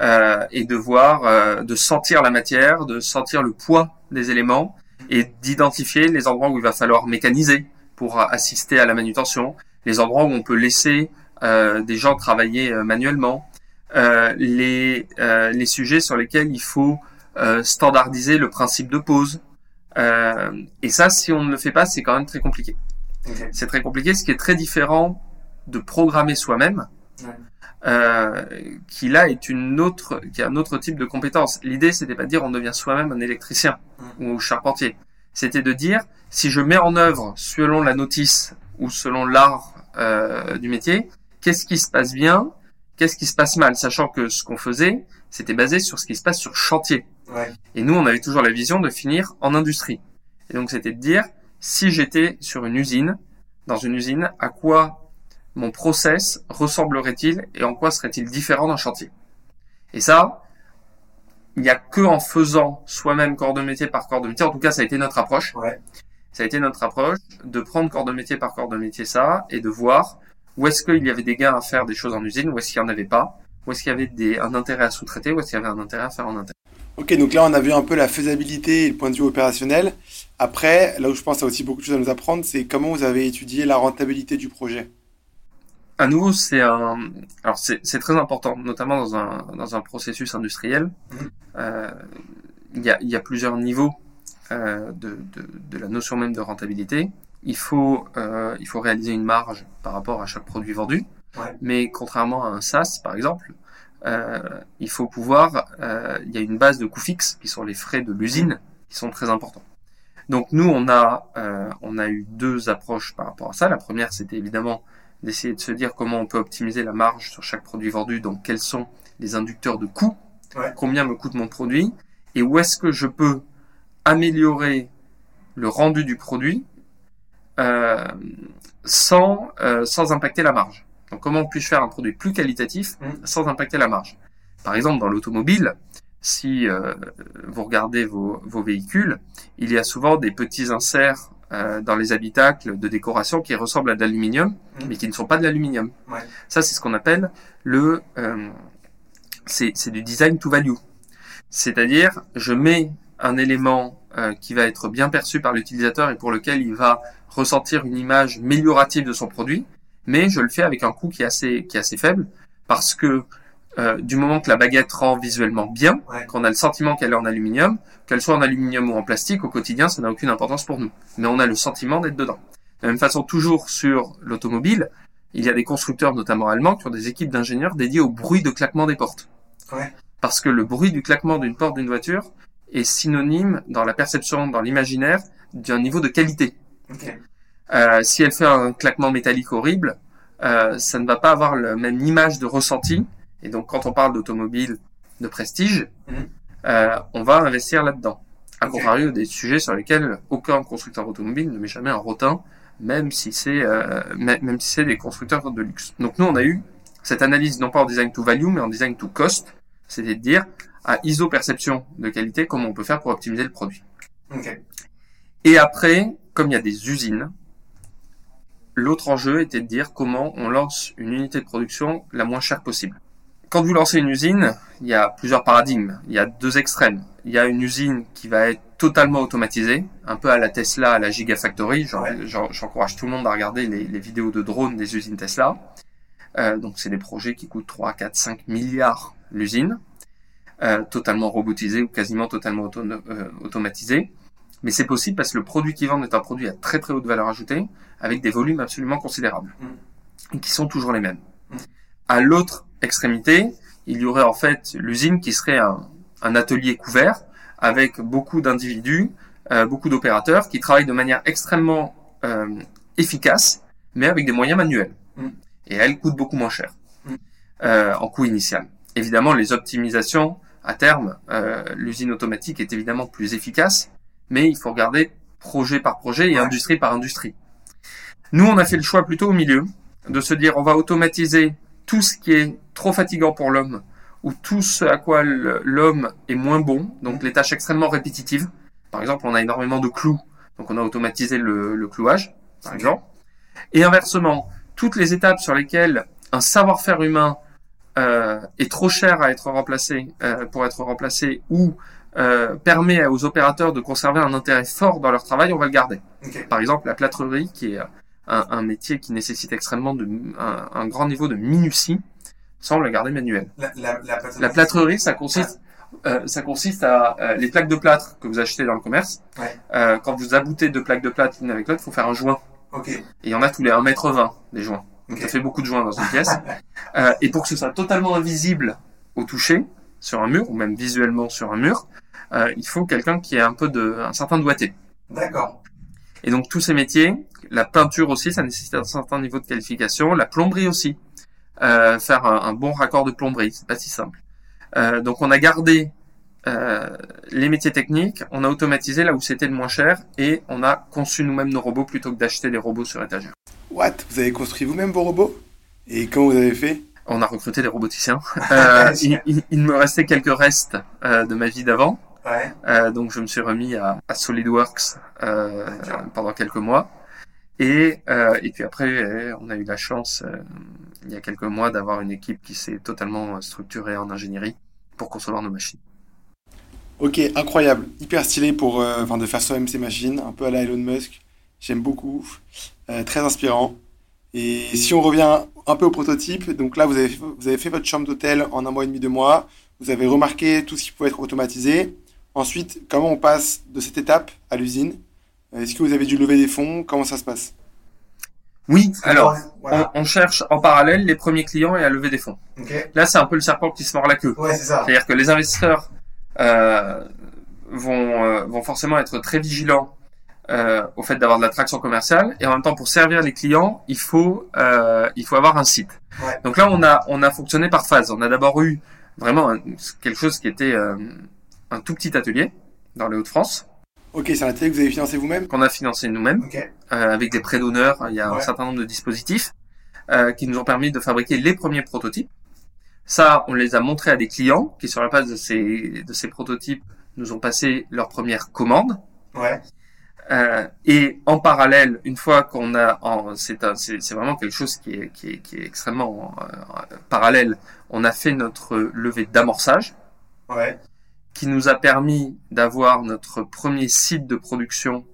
euh, et de voir, euh, de sentir la matière, de sentir le poids des éléments et d'identifier les endroits où il va falloir mécaniser pour assister à la manutention, les endroits où on peut laisser euh, des gens travailler euh, manuellement, euh, les, euh, les sujets sur lesquels il faut euh, standardiser le principe de pause. Euh, et ça, si on ne le fait pas, c'est quand même très compliqué. C'est très compliqué, ce qui est très différent de programmer soi-même, Ouais. euh, qui là est une autre, qui est un autre type de compétence. L'idée, c'était pas de dire on devient soi-même un électricien ou charpentier. C'était de dire si je mets en œuvre selon la notice ou selon l'art euh, du métier, qu'est-ce qui se passe bien, qu'est-ce qui se passe mal, sachant que ce qu'on faisait, c'était basé sur ce qui se passe sur chantier. Ouais. Et nous, on avait toujours la vision de finir en industrie. Et donc, c'était de dire, si j'étais sur une usine, dans une usine, à quoi mon process ressemblerait-il et en quoi serait-il différent d'un chantier? Et ça, il n'y a que en faisant soi-même corps de métier par corps de métier, en tout cas, ça a été notre approche. Ouais. Ça a été notre approche de prendre corps de métier par corps de métier ça et de voir où est-ce qu'il y avait des gains à faire des choses en usine, où est-ce qu'il n'y en avait pas, où est-ce qu'il y avait des, un intérêt à sous-traiter, où est-ce qu'il y avait un intérêt à faire en interne. Ok, donc là on a vu un peu la faisabilité et le point de vue opérationnel. Après, là où je pense qu'il y a aussi beaucoup de choses à nous apprendre, c'est comment vous avez étudié la rentabilité du projet? À nouveau, c'est un, alors c'est c'est très important, notamment dans un dans un processus industriel. Mhm. Euh, Il y a y a plusieurs niveaux euh, de, de de la notion même de rentabilité. Il faut euh, il faut réaliser une marge par rapport à chaque produit vendu. Ouais. Mais contrairement à un SaaS, par exemple, euh, il faut pouvoir, euh, il y a une base de coûts fixes qui sont les frais de l'usine qui sont très importants. Donc nous, on a, euh, on a eu deux approches par rapport à ça. La première, c'était évidemment d'essayer de se dire comment on peut optimiser la marge sur chaque produit vendu. Donc quels sont les inducteurs de coûts, Ouais. combien me coûte mon produit et où est-ce que je peux améliorer le rendu du produit euh, sans euh, sans impacter la marge. Donc comment puis-je faire un produit plus qualitatif Mm. sans impacter la marge? Par exemple, dans l'automobile, si euh, vous regardez vos, vos véhicules, il y a souvent des petits inserts euh, dans les habitacles de décoration qui ressemblent à de l'aluminium, Mm. mais qui ne sont pas de l'aluminium. Ouais. Ça, c'est ce qu'on appelle le euh, c'est c'est du design to value. C'est-à-dire, je mets un élément euh, qui va être bien perçu par l'utilisateur et pour lequel il va ressentir une image améliorative de son produit, mais je le fais avec un coût qui est assez, qui est assez faible parce que euh, du moment que la baguette rend visuellement bien, Ouais. qu'on a le sentiment qu'elle est en aluminium, qu'elle soit en aluminium ou en plastique, au quotidien, ça n'a aucune importance pour nous. Mais on a le sentiment d'être dedans. De la même façon, toujours sur l'automobile, il y a des constructeurs, notamment allemands, qui ont des équipes d'ingénieurs dédiées au bruit de claquement des portes. Ouais. Parce que le bruit du claquement d'une porte d'une voiture est synonyme dans la perception, dans l'imaginaire, d'un niveau de qualité. Ok. Euh, si elle fait un claquement métallique horrible, euh, ça ne va pas avoir la même image de ressenti. Et donc, quand on parle d'automobile de prestige, Mhm. euh, on va investir là-dedans. À contrario des sujets sur lesquels aucun constructeur automobile ne met jamais un rotin, même si c'est euh, même si c'est des constructeurs de luxe. Donc nous, on a eu cette analyse non pas en design to value, mais en design to cost, c'est-à-dire de dire à ISO perception de qualité comment on peut faire pour optimiser le produit. Ok. Et après, comme il y a des usines, l'autre enjeu était de dire comment on lance une unité de production la moins chère possible. Quand vous lancez une usine, il y a plusieurs paradigmes. Il y a deux extrêmes. Il y a une usine qui va être totalement automatisée, un peu à la Tesla, à la Gigafactory. J'encourage tout le monde à regarder les, les vidéos de drones des usines Tesla. Euh, donc c'est des projets qui coûtent 3, 4, 5 milliards l'usine, euh, totalement robotisés ou quasiment totalement auto- euh, automatisés. Mais c'est possible parce que le produit qu'ils vendent est un produit à très très haute valeur ajoutée, avec des volumes absolument considérables, et qui sont toujours les mêmes. Mm. À l'autre extrémité, il y aurait en fait l'usine qui serait un, un atelier couvert, avec beaucoup d'individus, euh, beaucoup d'opérateurs, qui travaillent de manière extrêmement euh, efficace, mais avec des moyens manuels. Mm. Et elle coûte beaucoup moins cher, Mm. euh, en coût initial. Évidemment, les optimisations, à terme, euh, l'usine automatique est évidemment plus efficace, mais il faut regarder projet par projet et Ouais. industrie par industrie. Nous, on a fait le choix plutôt au milieu, de se dire on va automatiser tout ce qui est trop fatigant pour l'homme, ou tout ce à quoi l'homme est moins bon, donc les tâches extrêmement répétitives. Par exemple, on a énormément de clous, donc on a automatisé le, le clouage, par exemple. Et inversement, toutes les étapes sur lesquelles un savoir-faire humain euh, est trop cher à être remplacé euh, pour être remplacé ou euh, permet aux opérateurs de conserver un intérêt fort dans leur travail, on va le garder. Par exemple, la plâtrerie, qui est un, un métier qui nécessite extrêmement de, un, un grand niveau de minutie, on le garder manuel. La, la, la, plâtrerie. La plâtrerie, ça consiste, euh, ça consiste à euh, les plaques de plâtre que vous achetez dans le commerce. Ouais. Euh, quand vous aboutez deux plaques de plâtre l'une avec l'autre, il faut faire un joint. Ok. Et il y en a tous les 1m20 des joints. Donc Ok. ça fait beaucoup de joints dans une pièce. Euh, et pour que ce soit totalement invisible au toucher, sur un mur, ou même visuellement sur un mur, euh, il faut quelqu'un qui ait un peu de, un certain doigté. D'accord. Et donc tous ces métiers, la peinture aussi, ça nécessite un certain niveau de qualification, la plomberie aussi. Euh, faire un, un bon raccord de plomberie, c'est pas si simple. Euh, donc on a gardé euh, les métiers techniques, on a automatisé là où c'était le moins cher et on a conçu nous-mêmes nos robots plutôt que d'acheter des robots sur étagère. What? Vous avez construit vous-même vos robots? Et comment vous avez fait? On a recruté des roboticiens. Euh, il, il- il me restait quelques restes euh, de ma vie d'avant, Ouais. Euh, donc je me suis remis à, à SolidWorks euh, pendant quelques mois. Et, euh, et puis après, euh, on a eu la chance, euh, il y a quelques mois, d'avoir une équipe qui s'est totalement euh, structurée en ingénierie pour concevoir nos machines. Ok, incroyable. Hyper stylé pour, de faire soi-même ces machines, un peu à la Elon Musk. J'aime beaucoup. Très inspirant. Et si on revient un peu au prototype, donc là, vous avez, vous avez fait votre chambre d'hôtel en un mois et demi, deux mois. Vous avez remarqué tout ce qui pouvait être automatisé. Ensuite, comment on passe de cette étape à l'usine? Est-ce que vous avez dû lever des fonds? Comment ça se passe? Oui, alors, on, Voilà. on cherche en parallèle les premiers clients et à lever des fonds. Ok. Là, c'est un peu le serpent qui se mord la queue. Ouais, c'est ça. C'est-à-dire que les investisseurs euh, vont, euh, vont forcément être très vigilants euh, au fait d'avoir de l'attraction commerciale et en même temps pour servir les clients, il faut euh, il faut avoir un site. Ouais. Donc là, on a on a fonctionné par phase. On a d'abord eu vraiment un- quelque chose qui était euh, un tout petit atelier dans les Hauts-de-France Ok, c'est un atelier que vous avez financé vous-même qu'on a financé nous-mêmes Ok. euh, avec des prêts d'honneur. Il y a un certain nombre de dispositifs euh, qui nous ont permis de fabriquer les premiers prototypes. Ça, on les a montrés à des clients qui, sur la base de ces, de ces prototypes, nous ont passé leurs premières commandes. Ouais. Euh, et en parallèle, une fois qu'on a, c'est un- c'est c'est vraiment quelque chose qui est, qui est, qui est extrêmement euh, parallèle. On a fait notre levée d'amorçage Ouais. Qui nous a permis d'avoir notre premier site de production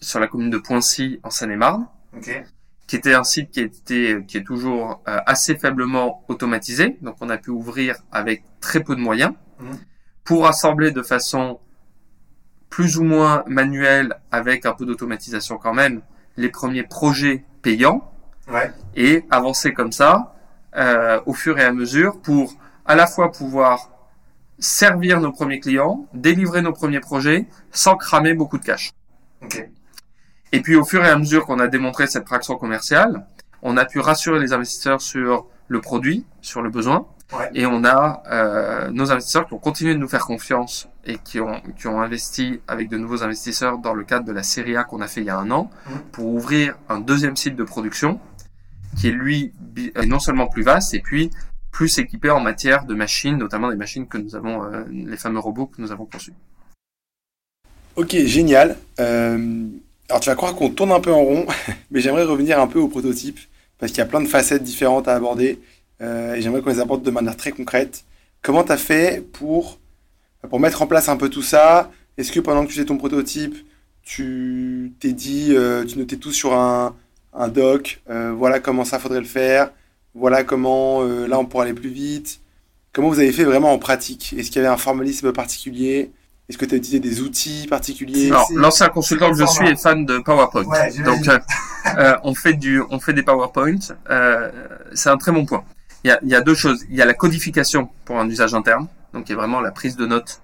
sur la commune de Poincy en Seine-et-Marne. Ok. qui était un site qui était qui est toujours euh, assez faiblement automatisé. Donc on a pu ouvrir avec très peu de moyens Mhm. pour assembler de façon plus ou moins manuelle avec un peu d'automatisation quand même les premiers projets payants Ouais. et avancer comme ça euh, au fur et à mesure pour à la fois pouvoir servir nos premiers clients, délivrer nos premiers projets sans cramer beaucoup de cash. Ok. Et puis au fur et à mesure qu'on a démontré cette traction commerciale, on a pu rassurer les investisseurs sur le produit, sur le besoin, Ouais. et on a euh, nos investisseurs qui ont continué de nous faire confiance et qui ont, qui ont investi avec de nouveaux investisseurs dans le cadre de la série A qu'on a fait il y a un an Mhm. pour ouvrir un deuxième site de production qui est lui est non seulement plus vaste et puis plus équipé en matière de machines, notamment des machines que nous avons, euh, les fameux robots que nous avons conçus. Ok, génial. Euh, alors tu vas croire qu'on tourne un peu en rond, mais j'aimerais revenir un peu au prototype, parce qu'il y a plein de facettes différentes à aborder, euh, et j'aimerais qu'on les aborde de manière très concrète. Comment tu as fait pour, pour mettre en place un peu tout ça? Est-ce que pendant que tu faisais ton prototype, tu t'es dit, tu notais tout sur un, un doc, voilà comment ça faudrait le faire, voilà comment euh, là on pourrait aller plus vite Comment vous avez fait vraiment en pratique? Est-ce qu'il y avait un formalisme particulier? Est-ce que tu as utilisé des outils particuliers? Alors, l'ancien consultant que je suis est fan de PowerPoint. Ouais. Donc, euh, euh, on fait du, on fait des PowerPoint. Euh, c'est un très bon point. Il y a, il y a deux choses. Il y a la codification pour un usage interne, donc qui est vraiment la prise de notes,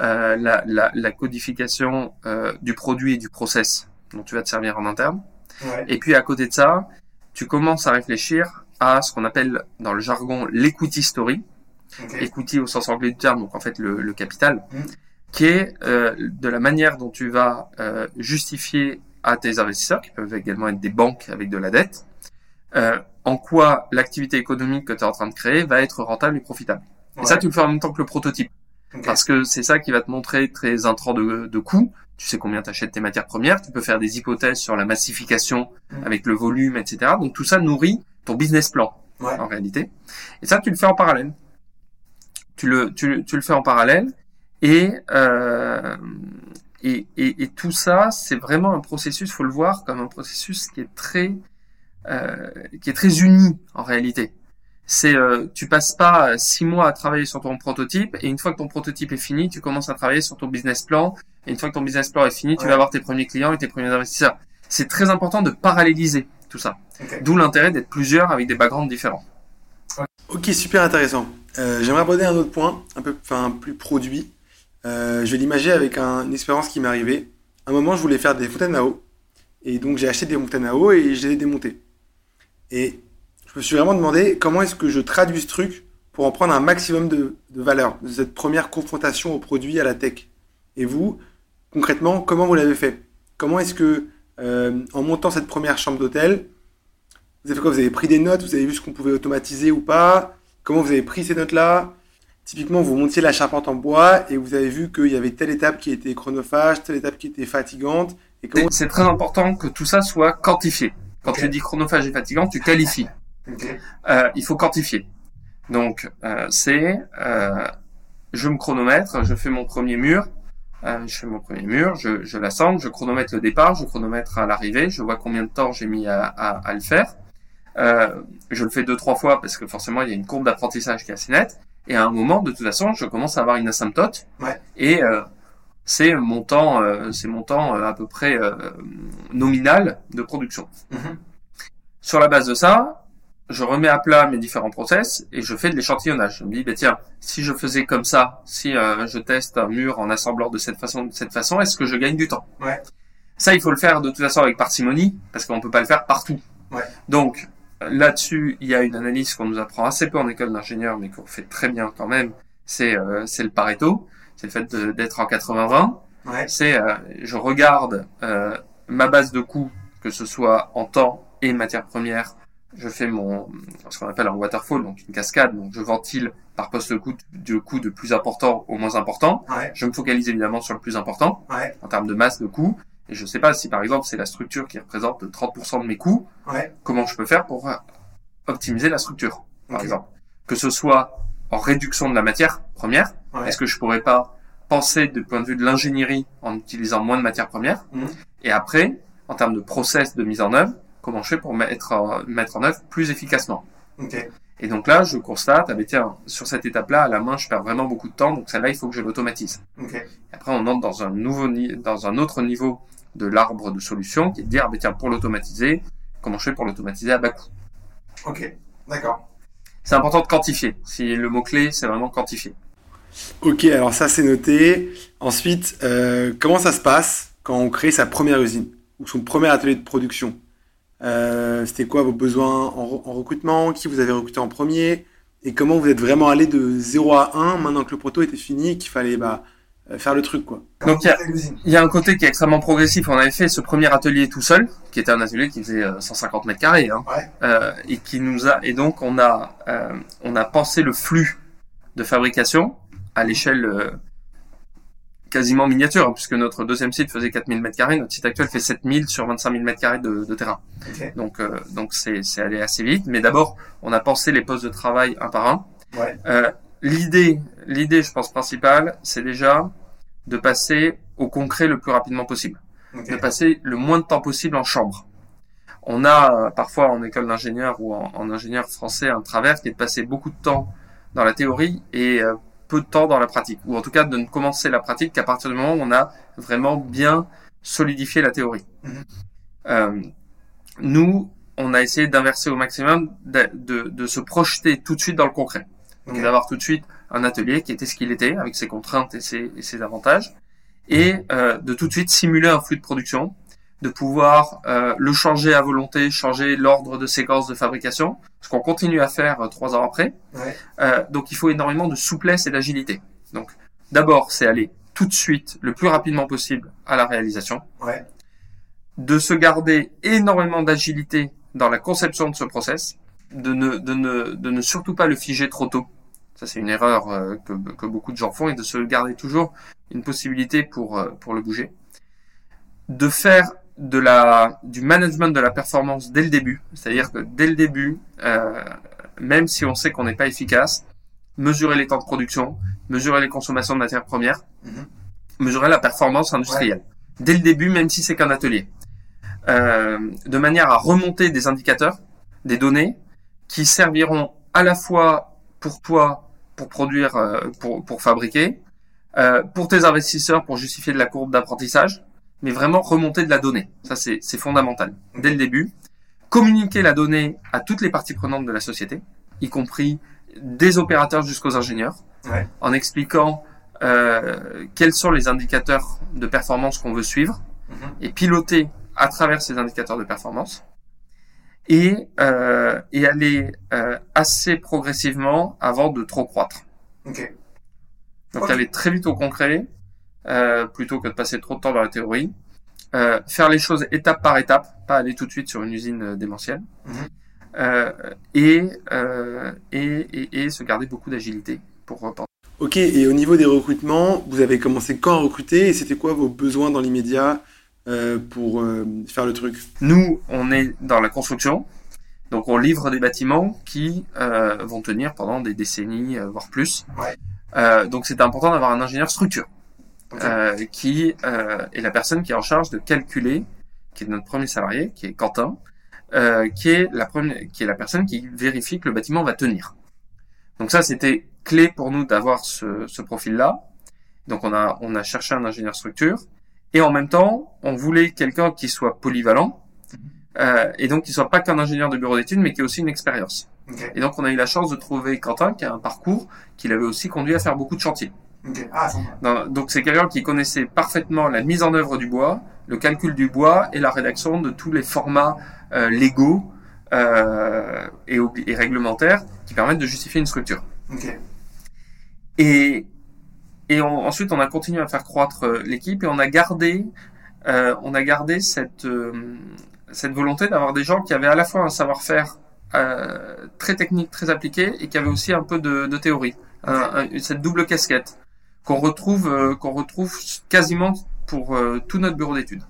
euh, la, la, la codification euh, du produit et du process dont tu vas te servir en interne. Ouais. Et puis à côté de ça, tu commences à réfléchir à ce qu'on appelle dans le jargon l'equity story Ok. equity au sens anglais du terme, donc en fait le, le capital, Mm. qui est euh, de la manière dont tu vas euh, justifier à tes investisseurs, qui peuvent également être des banques avec de la dette, euh, en quoi l'activité économique que tu es en train de créer va être rentable et profitable. Et ça, tu le fais en même temps que le prototype, Parce que c'est ça qui va te montrer très intrant de, de coûts. Tu sais combien tu achètes tes matières premières, tu peux faire des hypothèses sur la massification Mm. avec le volume, etc. Donc tout ça nourrit ton business plan Ouais. en réalité. Et ça, tu le fais en parallèle. Tu le, tu, le- tu le fais en parallèle. Et, euh, et, et, et tout ça, c'est vraiment un processus, faut le voir comme un processus qui est très, euh, qui est très uni en réalité. C'est, euh, tu passes pas six mois à travailler sur ton prototype et une fois que ton prototype est fini, tu commences à travailler sur ton business plan. Et une fois que ton business plan est fini, tu vas avoir tes premiers clients et tes premiers investisseurs. C'est très important de paralléliser tout ça. D'où l'intérêt d'être plusieurs avec des backgrounds différents. Ok, super intéressant. Euh, J'aimerais aborder un autre point, un peu enfin, plus produit. Euh, je vais l'imager avec un- une expérience qui m'est arrivée. À un moment, je voulais faire des fontaines à eau. Et donc, j'ai acheté des fontaines à eau et je les ai démontées. Et je me suis vraiment demandé comment est-ce que je traduis ce truc pour en prendre un maximum de, de valeur de cette première confrontation au produit, à la tech. Et vous, concrètement, comment vous l'avez fait? Comment est-ce que, euh, en montant cette première chambre d'hôtel, vous avez fait quoi? Vous avez pris des notes, vous avez vu ce qu'on pouvait automatiser ou pas? Comment vous avez pris ces notes-là? Typiquement, vous montiez la charpente en bois et vous avez vu qu'il y avait telle étape qui était chronophage, telle étape qui était fatigante. Et comment... C'est- très important que tout ça soit quantifié. Quand tu dis chronophage et fatigant, tu qualifies. Euh, il faut quantifier. Donc, euh, c'est euh, je me chronomètre, je fais mon premier mur, je fais mon premier mur, je, je l'assemble, je chronomètre le départ, je chronomètre à l'arrivée, je vois combien de temps j'ai mis à, à, à le faire. Je le fais deux trois fois parce que forcément il y a une courbe d'apprentissage qui est assez nette. Et à un moment, de toute façon, je commence à avoir une asymptote. Ouais. Et euh, c'est mon temps, euh, c'est mon temps euh, à peu près nominal de production. Mhm. Sur la base de ça, je remets à plat mes différents process et je fais de l'échantillonnage. Je me dis, bah tiens, si je faisais comme ça, si euh, je teste un mur en assemblant de cette façon, de cette façon, est-ce que je gagne du temps? Ouais. Ça, il faut le faire de toute façon avec parcimonie parce qu'on peut pas le faire partout. Ouais. Donc là-dessus, il y a une analyse qu'on nous apprend assez peu en école d'ingénieur, mais qu'on fait très bien quand même. C'est euh, c'est le Pareto, c'est le fait d'être en 80-20 Ouais. c'est euh, je regarde euh, ma base de coûts, que ce soit en temps et matière première. Je fais mon ce qu'on appelle un waterfall, donc une cascade. Donc je ventile par poste de coût de plus important au moins important. Ouais. Je me focalise évidemment sur le plus important Ouais. en termes de masse de coûts. Et je sais pas si par exemple c'est la structure qui représente 30% de mes coûts, Ouais. comment je peux faire pour optimiser la structure, par exemple? Que ce soit en réduction de la matière première, est-ce que je pourrais pas penser du point de vue de l'ingénierie en utilisant moins de matières premières Mhm. Et après, en termes de process de mise en œuvre, comment je fais pour mettre en, mettre en œuvre plus efficacement. Et donc là, je constate, ah ben tiens, sur cette étape-là, à la main, je perds vraiment beaucoup de temps, donc celle-là, il faut que je l'automatise. Après, on entre dans un nouveau, dans un autre niveau de l'arbre de solutions, qui est de dire, ah ben tiens, pour l'automatiser, comment je fais pour l'automatiser à bas coût? Ok. D'accord. C'est important de quantifier. Si le mot-clé, c'est vraiment quantifier. Ok, alors ça c'est noté. Ensuite, euh, comment ça se passe quand on crée sa première usine ou son premier atelier de production? Euh, C'était quoi vos besoins en, re- en recrutement? Qui vous avez recruté en premier? Et comment vous êtes vraiment allé de 0 à 1 maintenant que le proto était fini et qu'il fallait bah, euh, faire le truc quoi? Donc, il y y a un côté qui est extrêmement progressif. On avait fait ce premier atelier tout seul, qui était un atelier qui faisait euh, 150 mètres carrés, hein, Ouais. euh, et qui nous a et donc on a euh, on a pensé le flux de fabrication à l'échelle euh, quasiment miniature, hein, puisque notre deuxième site faisait 4000 mètres carrés, notre site actuel fait 7000 sur 25 000 mètres carrés de, de terrain. Donc euh, donc c'est c'est allé assez vite. Mais d'abord, on a pensé les postes de travail un par un. Ouais. Euh, l'idée l'idée, je pense principale, c'est déjà de passer au concret le plus rapidement possible de passer le moins de temps possible en chambre. On a euh, parfois en école d'ingénieur ou en, en ingénieur français un travers qui est de passer beaucoup de temps dans la théorie et euh, peu de temps dans la pratique, ou en tout cas de ne commencer la pratique qu'à partir du moment où on a vraiment bien solidifié la théorie. Mhm. Euh, nous, on a essayé d'inverser au maximum, de, de, de se projeter tout de suite dans le concret. Donc d'avoir tout de suite un atelier qui était ce qu'il était, avec ses contraintes et ses, et ses avantages, et euh, de tout de suite simuler un flux de production, de pouvoir euh, le changer à volonté, changer l'ordre de séquence de fabrication, ce qu'on continue à faire euh, trois ans après. Ouais. Euh, donc il faut énormément de souplesse et d'agilité. Donc d'abord, c'est aller tout de suite, le plus rapidement possible, à la réalisation, Ouais. de se garder énormément d'agilité dans la conception de ce process, de ne, de ne, de ne surtout pas le figer trop tôt. Ça, c'est une erreur euh, que, que beaucoup de gens font et de se garder toujours une possibilité pour, euh, pour le bouger. De faire de la, du management de la performance dès le début. C'est-à-dire que dès le début, euh, même si on sait qu'on n'est pas efficace, mesurer les temps de production, mesurer les consommations de matières premières, Mhm. mesurer la performance industrielle. Dès le début, même si c'est qu'un atelier. Euh, de manière à remonter des indicateurs, des données, qui serviront à la fois pour toi, pour produire, euh, pour, pour fabriquer, euh, pour tes investisseurs, pour justifier de la courbe d'apprentissage, mais vraiment remonter de la donnée. Ça, c'est fondamental. Dès le début, communiquer la donnée à toutes les parties prenantes de la société, y compris des opérateurs jusqu'aux ingénieurs, Ouais. en expliquant euh, quels sont les indicateurs de performance qu'on veut suivre Mhm. et piloter à travers ces indicateurs de performance et, euh, et aller euh, assez progressivement avant de trop croître. Ok. Donc aller très vite au concret euh, plutôt que de passer trop de temps dans la théorie. Euh, faire les choses étape par étape, pas aller tout de suite sur une usine euh, démentielle. Euh, et, euh, et, et, et se garder beaucoup d'agilité pour reporter. Ok, et au niveau des recrutements, vous avez commencé quand à recruter et c'était quoi vos besoins dans l'immédiat euh, pour euh, faire le truc? Nous, on est dans la construction, donc on livre des bâtiments qui euh, vont tenir pendant des décennies, euh, voire plus. Ouais. Euh, donc c'est important d'avoir un ingénieur structure, Euh, qui euh, est la personne qui est en charge de calculer, qui est notre premier salarié, qui est Quentin, euh, qui est la première, qui est la personne qui vérifie que le bâtiment va tenir. Donc ça, c'était clé pour nous d'avoir ce, ce profil-là. Donc on a on a cherché un ingénieur structure et en même temps, on voulait quelqu'un qui soit polyvalent euh, et donc qui soit pas qu'un ingénieur de bureau d'études, mais qui ait aussi une expérience. Et donc on a eu la chance de trouver Quentin qui a un parcours qui l'avait aussi conduit à faire beaucoup de chantiers. Ah, donc c'est quelqu'un qui connaissait parfaitement la mise en œuvre du bois, le calcul du bois et la rédaction de tous les formats euh, légaux euh, et, réglementaires qui permettent de justifier une structure. Et, et on- ensuite, on a continué à faire croître euh, l'équipe et on a gardé, euh, on a gardé cette, euh, cette volonté d'avoir des gens qui avaient à la fois un savoir-faire euh, très technique, très appliqué et qui avaient aussi un peu de, de théorie. Un- un- cette double casquette qu'on retrouve, euh, qu'on retrouve quasiment pour euh, tout notre bureau d'études.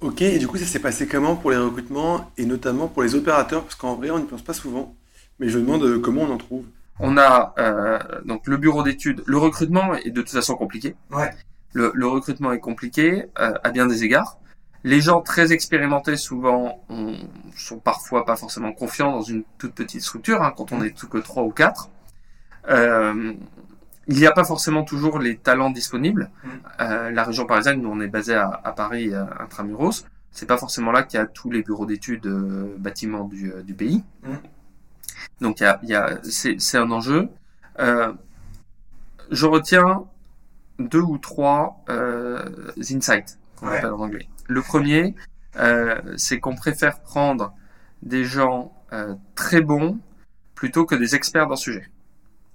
Ok, et du coup ça s'est passé comment pour les recrutements et notamment pour les opérateurs? Parce qu'en vrai on n'y pense pas souvent, mais je me demande euh, comment on en trouve. On a euh, donc le bureau d'études. Le recrutement est de toute façon compliqué. Ouais. Le, le recrutement est compliqué euh, à bien des égards. Les gens très expérimentés, souvent, on, sont parfois pas forcément confiants dans une toute petite structure, hein, quand on est tout que trois ou quatre. Euh, il n'y a pas forcément toujours les talents disponibles. Mm. Euh, la région parisienne, nous on est basé à, à Paris, à intramuros, c'est pas forcément là qu'il y a tous les bureaux d'études euh, bâtiments du, euh, du pays. Mm. Donc il y a, y a c'est, c'est un enjeu. Euh, je retiens deux ou trois euh, insights qu'on Ouais. appelle en anglais. Le premier, euh, c'est qu'on préfère prendre des gens euh, très bons plutôt que des experts dans le sujet.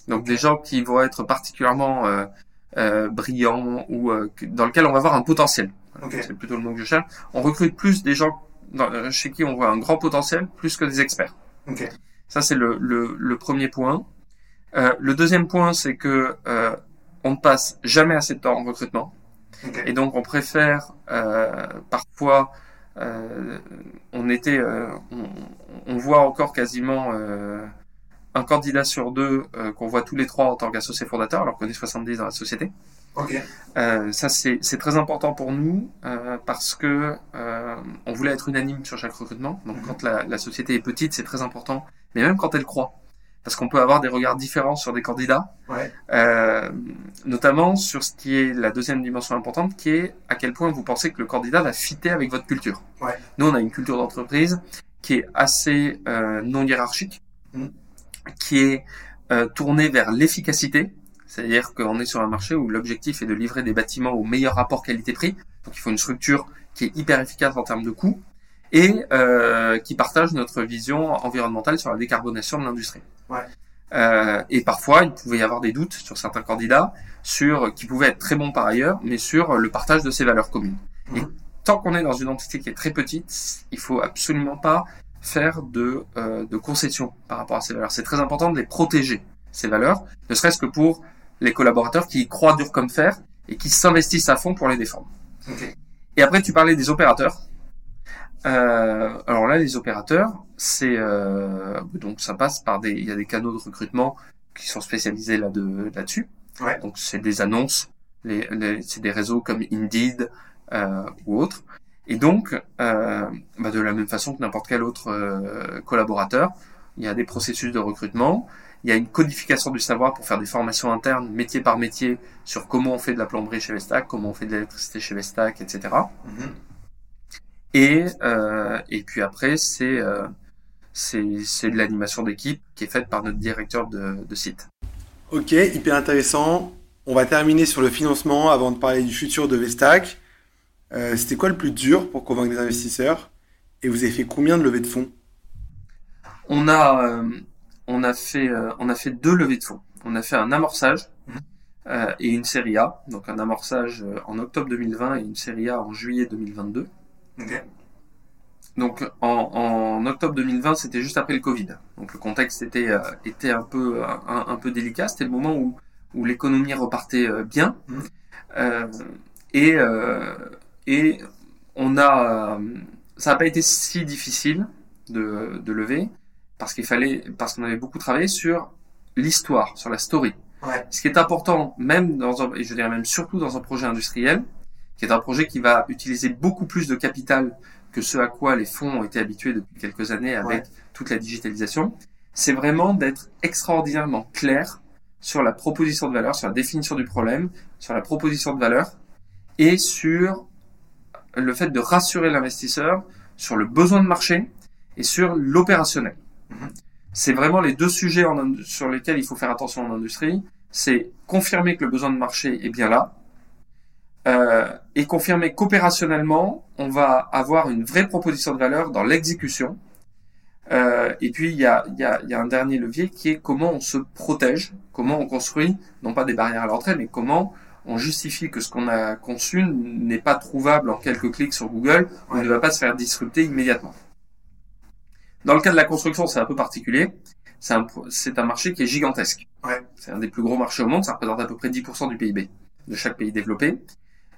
Donc des gens qui vont être particulièrement euh, euh, brillants ou euh, dans lesquels on va voir un potentiel. Ok. C'est plutôt le mot que je cherche. On recrute plus des gens dans- euh, chez qui on voit un grand potentiel plus que des experts. Ok. Ça, c'est le, le, le premier point. Euh, le deuxième point, c'est que euh, on ne passe jamais assez de temps en recrutement. Ok. Et donc, on préfère euh, parfois, euh, on était, euh, on, on voit encore quasiment euh, un candidat sur deux euh, qu'on voit tous les trois en tant qu'associé fondateur, alors qu'on est 70 dans la société. Ok. Euh, ça, c'est c'est très important pour nous euh, parce que euh, on voulait être unanime sur chaque recrutement. Donc, Mhm. quand la, la société est petite, c'est très important. Mais même quand elle croît, parce qu'on peut avoir des regards différents sur des candidats, Ouais. euh, notamment sur ce qui est la deuxième dimension importante, qui est à quel point vous pensez que le candidat va fitter avec votre culture. Ouais. Nous, on a une culture d'entreprise qui est assez euh, non hiérarchique, Mhm. Qui est euh, tournée vers l'efficacité. C'est-à-dire qu'on est sur un marché où l'objectif est de livrer des bâtiments au meilleur rapport qualité-prix. Donc il faut une structure qui est hyper efficace en termes de coûts et euh, qui partage notre vision environnementale sur la décarbonation de l'industrie. Ouais. Euh, et parfois, il pouvait y avoir des doutes sur certains candidats, sur qui pouvaient être très bons par ailleurs, mais sur le partage de ces valeurs communes. Mhm. Et tant qu'on est dans une entité qui est très petite, il faut absolument pas faire de, euh, de concessions par rapport à ces valeurs. C'est très important de les protéger, ces valeurs, ne serait-ce que pour les collaborateurs qui y croient dur comme fer et qui s'investissent à fond pour les défendre. Ok. Et après, tu parlais des opérateurs. Euh, alors là, les opérateurs, c'est euh, donc ça passe par des, il y a des canaux de recrutement qui sont spécialisés là de là-dessus. Ouais. Donc c'est des annonces, les, les- c'est des réseaux comme Indeed euh, ou autres. Et donc, euh, bah, de la même façon que n'importe quel autre euh, collaborateur, il y a des processus de recrutement. Il y a une codification du savoir pour faire des formations internes, métier par métier, sur comment on fait de la plomberie chez Vestac, comment on fait de l'électricité chez Vestac, etc. Mhm. Et, euh, et puis après, c'est euh, c'est c'est de l'animation d'équipe qui est faite par notre directeur de, de site. Ok, hyper intéressant. On va terminer sur le financement avant de parler du futur de Vestac. Euh, C'était quoi le plus dur pour convaincre des investisseurs Et vous avez fait combien de levées de fonds? On a euh, on a fait euh, on a fait deux levées de fonds. On a fait un amorçage Mhm. et une série A. Donc un amorçage en octobre 2020 et une série A en juillet 2022. Ok. Donc en, en octobre 2020, c'était juste après le Covid. Donc le contexte était euh, était un peu un, un peu délicat. C'était le moment où où l'économie repartait euh, bien Mhm. Euh, et et on a euh, ça n'a pas été si difficile de de lever parce qu'il fallait parce qu'on avait beaucoup travaillé sur l'histoire, sur la story. Ouais. Ce qui est important, même dans un, et je dirais même surtout dans un projet industriel, qui est un projet qui va utiliser beaucoup plus de capital que ce à quoi les fonds ont été habitués depuis quelques années avec Ouais. toute la digitalisation, c'est vraiment d'être extraordinairement clair sur la proposition de valeur, sur la définition du problème, sur la proposition de valeur et sur le fait de rassurer l'investisseur sur le besoin de marché et sur l'opérationnel. Mhm. C'est vraiment les deux sujets en sur lesquels il faut faire attention en industrie. C'est confirmer que le besoin de marché est bien là euh, et confirmer qu'opérationnellement, on va avoir une vraie proposition de valeur dans l'exécution. Euh, et puis, il y a, y, a, il y a un dernier levier qui est comment on se protège, comment on construit, non pas des barrières à l'entrée, mais comment on justifie que ce qu'on a conçu n'est pas trouvable en quelques clics sur Google Ouais. ne va pas se faire disrupter immédiatement. Dans le cas de la construction, c'est un peu particulier. C'est un, c'est un marché qui est gigantesque. Ouais. C'est un des plus gros marchés au monde. Ça représente à peu près 10% du PIB de chaque pays développé.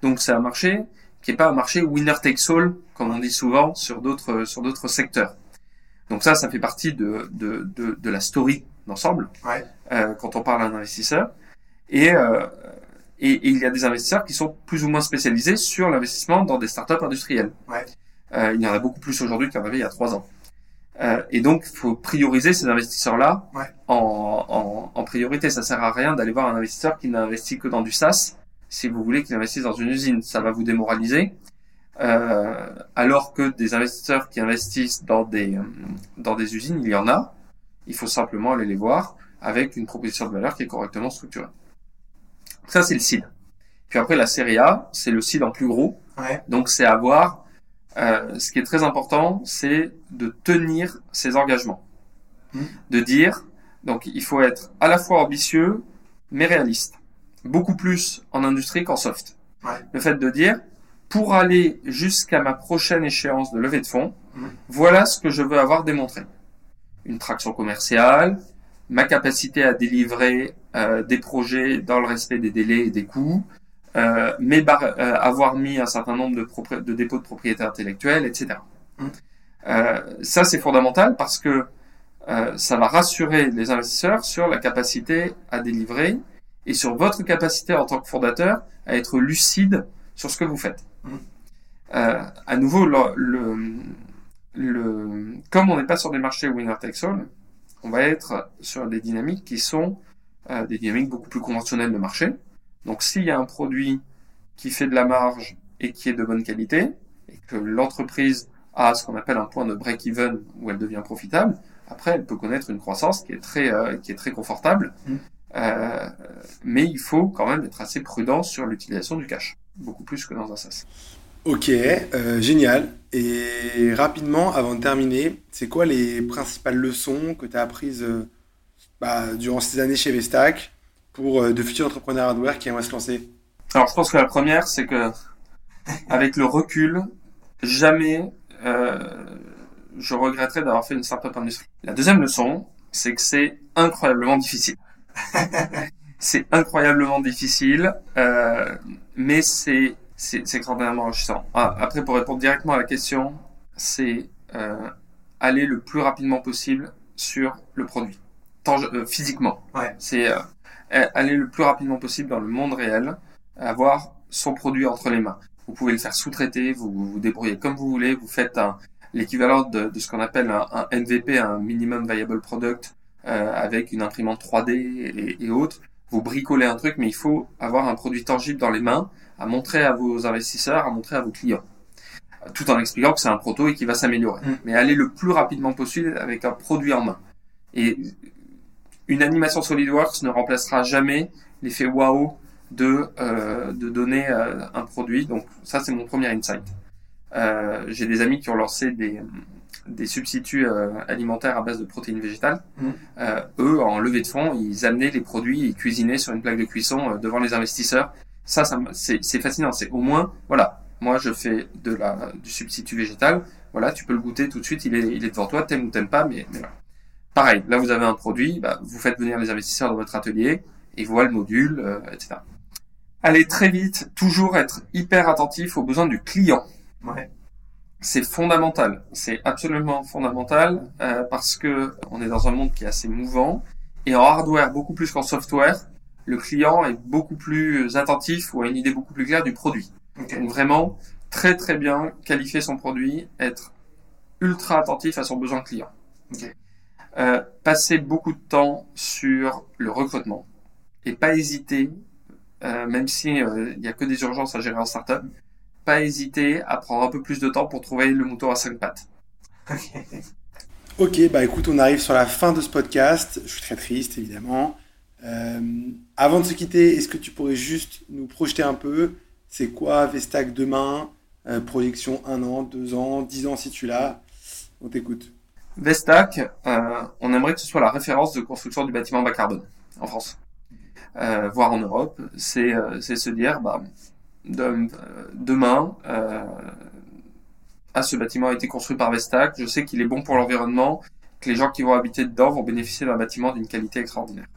Donc c'est un marché qui est pas un marché winner takes all, comme on dit souvent sur d'autres sur d'autres secteurs. Donc ça, ça fait partie de de de, de la story d'ensemble Ouais. euh, quand on parle à un investisseur. Et euh, Et, et il y a des investisseurs qui sont plus ou moins spécialisés sur l'investissement dans des startups industrielles. Ouais. Euh, il y en a beaucoup plus aujourd'hui qu'il y en avait il y a trois ans. Euh, et donc, il faut prioriser ces investisseurs-là Ouais. en, en, en priorité. Ça sert à rien d'aller voir un investisseur qui n'investit que dans du SaaS si vous voulez qu'il investisse dans une usine. Ça va vous démoraliser. Euh, alors que des investisseurs qui investissent dans des, euh, dans des usines, il y en a. Il faut simplement aller les voir avec une proposition de valeur qui est correctement structurée. Ça, c'est le seed. Puis après, la série A, c'est le seed en plus gros. Ouais. Donc, c'est avoir, euh, ce qui est très important, c'est de tenir ses engagements. Mhm. De dire, donc, il faut être à la fois ambitieux, mais réaliste. Beaucoup plus en industrie qu'en soft. Ouais. Le fait de dire, pour aller jusqu'à ma prochaine échéance de levée de fonds, Mhm. voilà ce que je veux avoir démontré. Une traction commerciale, ma capacité à délivrer des projets dans le respect des délais et des coûts, euh, bar- euh, avoir mis un certain nombre de, dépôts de propriété intellectuelle, etc. Euh, ça, c'est fondamental parce que euh, ça va rassurer les investisseurs sur la capacité à délivrer et sur votre capacité en tant que fondateur à être lucide sur ce que vous faites. Euh, à nouveau, comme on n'est pas sur des marchés winner takes all, on va être sur des dynamiques qui sont euh, des dynamiques beaucoup plus conventionnelles de marché. Donc, s'il y a un produit qui fait de la marge et qui est de bonne qualité, et que l'entreprise a ce qu'on appelle un point de break-even où elle devient profitable, après, elle peut connaître une croissance qui est très, euh, qui est très confortable. Mm. Euh, mais il faut quand même être assez prudent sur l'utilisation du cash, beaucoup plus que dans un SaaS. Ok, euh, génial. Et rapidement, avant de terminer, c'est quoi les principales leçons que tu as apprises euh, bah, durant ces années chez Vestac pour euh, de futurs entrepreneurs hardware qui aimeraient se lancer Alors, je pense que la première, c'est que, avec le recul, jamais euh, je regretterai d'avoir fait une startup industrie. La deuxième leçon, c'est que c'est incroyablement difficile. c'est incroyablement difficile, euh, mais c'est c'est extraordinairement enrichissant. Ah, Après, pour répondre directement à la question, c'est euh, aller le plus rapidement possible sur le produit, physiquement. Ouais. C'est euh, aller le plus rapidement possible dans le monde réel, avoir son produit entre les mains. Vous pouvez le faire sous-traiter, vous vous débrouillez comme vous voulez, vous faites l'équivalent de, de ce qu'on appelle un, un MVP, un minimum viable product, euh, avec une imprimante 3D et, et autres. Vous bricolez un truc, mais il faut avoir un produit tangible dans les mains à montrer à vos investisseurs, à montrer à vos clients, Euh, tout en expliquant que c'est un proto et qui va s'améliorer. Mm. Mais aller le plus rapidement possible avec un produit en main. Et une animation SolidWorks ne remplacera jamais l'effet wow de, euh, de donner euh, un produit. Donc ça, c'est mon premier insight. Euh, J'ai des amis qui ont lancé des, des substituts euh, alimentaires à base de protéines végétales. Mhm. Euh, eux, en levée de fonds, ils amenaient les produits, ils cuisinaient sur une plaque de cuisson euh, devant les investisseurs. Ça, ça c'est fascinant. C'est au moins, voilà, moi je fais de la, du substitut végétal. Voilà, tu peux le goûter tout de suite. Il est, il est devant toi, t'aimes ou t'aimes pas, mais, mais voilà. Pareil, là vous avez un produit, bah, vous faites venir les investisseurs dans votre atelier, ils voient le module, euh, etc. Allez très vite, toujours être hyper attentif aux besoins du client. Ouais. C'est fondamental, c'est absolument fondamental euh, parce que on est dans un monde qui est assez mouvant et en hardware beaucoup plus qu'en software, le client est beaucoup plus attentif ou a une idée beaucoup plus claire du produit. Ok. Donc vraiment très très bien qualifier son produit, être ultra attentif à son besoin client. Ok. Euh, passer beaucoup de temps sur le recrutement et pas hésiter, euh, même si euh, il y a que des urgences à gérer en startup, pas hésiter à prendre un peu plus de temps pour trouver le mouton à cinq pattes. Ok. Bah écoute, on arrive sur la fin de ce podcast. Je suis très triste, évidemment. Euh, avant de se quitter, est-ce que tu pourrais juste nous projeter un peu? C'est quoi Vestac demain? Euh, Projection un an, deux ans, dix ans si tu l'as? On t'écoute. Vestac, euh, on aimerait que ce soit la référence de construction du bâtiment bas carbone en France, euh, voire en Europe. C'est euh, c'est se dire, bah, de- euh, demain, euh, ah, ce bâtiment a été construit par Vestac, je sais qu'il est bon pour l'environnement, que les gens qui vont habiter dedans vont bénéficier d'un bâtiment d'une qualité extraordinaire.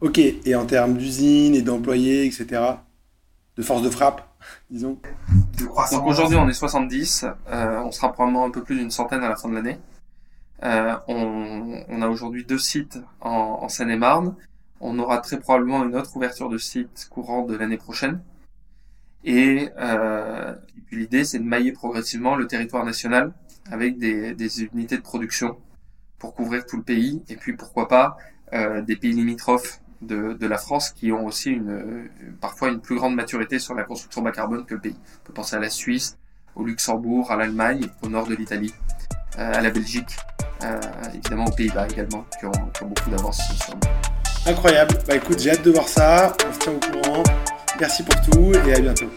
Ok, et en termes d'usine et d'employés, etc. De force de frappe, disons. De croissance. Donc aujourd'hui on est 70, euh, on sera probablement un peu plus d'une centaine à la fin de l'année. Euh, on, a aujourd'hui deux sites en, Seine-et-Marne. On aura très probablement une autre ouverture de site courant de l'année prochaine. Et, euh, et puis l'idée, c'est de mailler progressivement le territoire national avec des, unités de production pour couvrir tout le pays. Et puis pourquoi pas euh, des pays limitrophes de, de, la France qui ont aussi une, parfois une plus grande maturité sur la construction bas carbone que le pays. On peut penser à la Suisse, au Luxembourg, à l'Allemagne, au nord de l'Italie, à la Belgique, euh, évidemment aux Pays-Bas également, qui ont, qui ont beaucoup d'avance sur nous. Incroyable. Bah écoute, j'ai hâte de voir ça. On se tient au courant. Merci pour tout et à bientôt.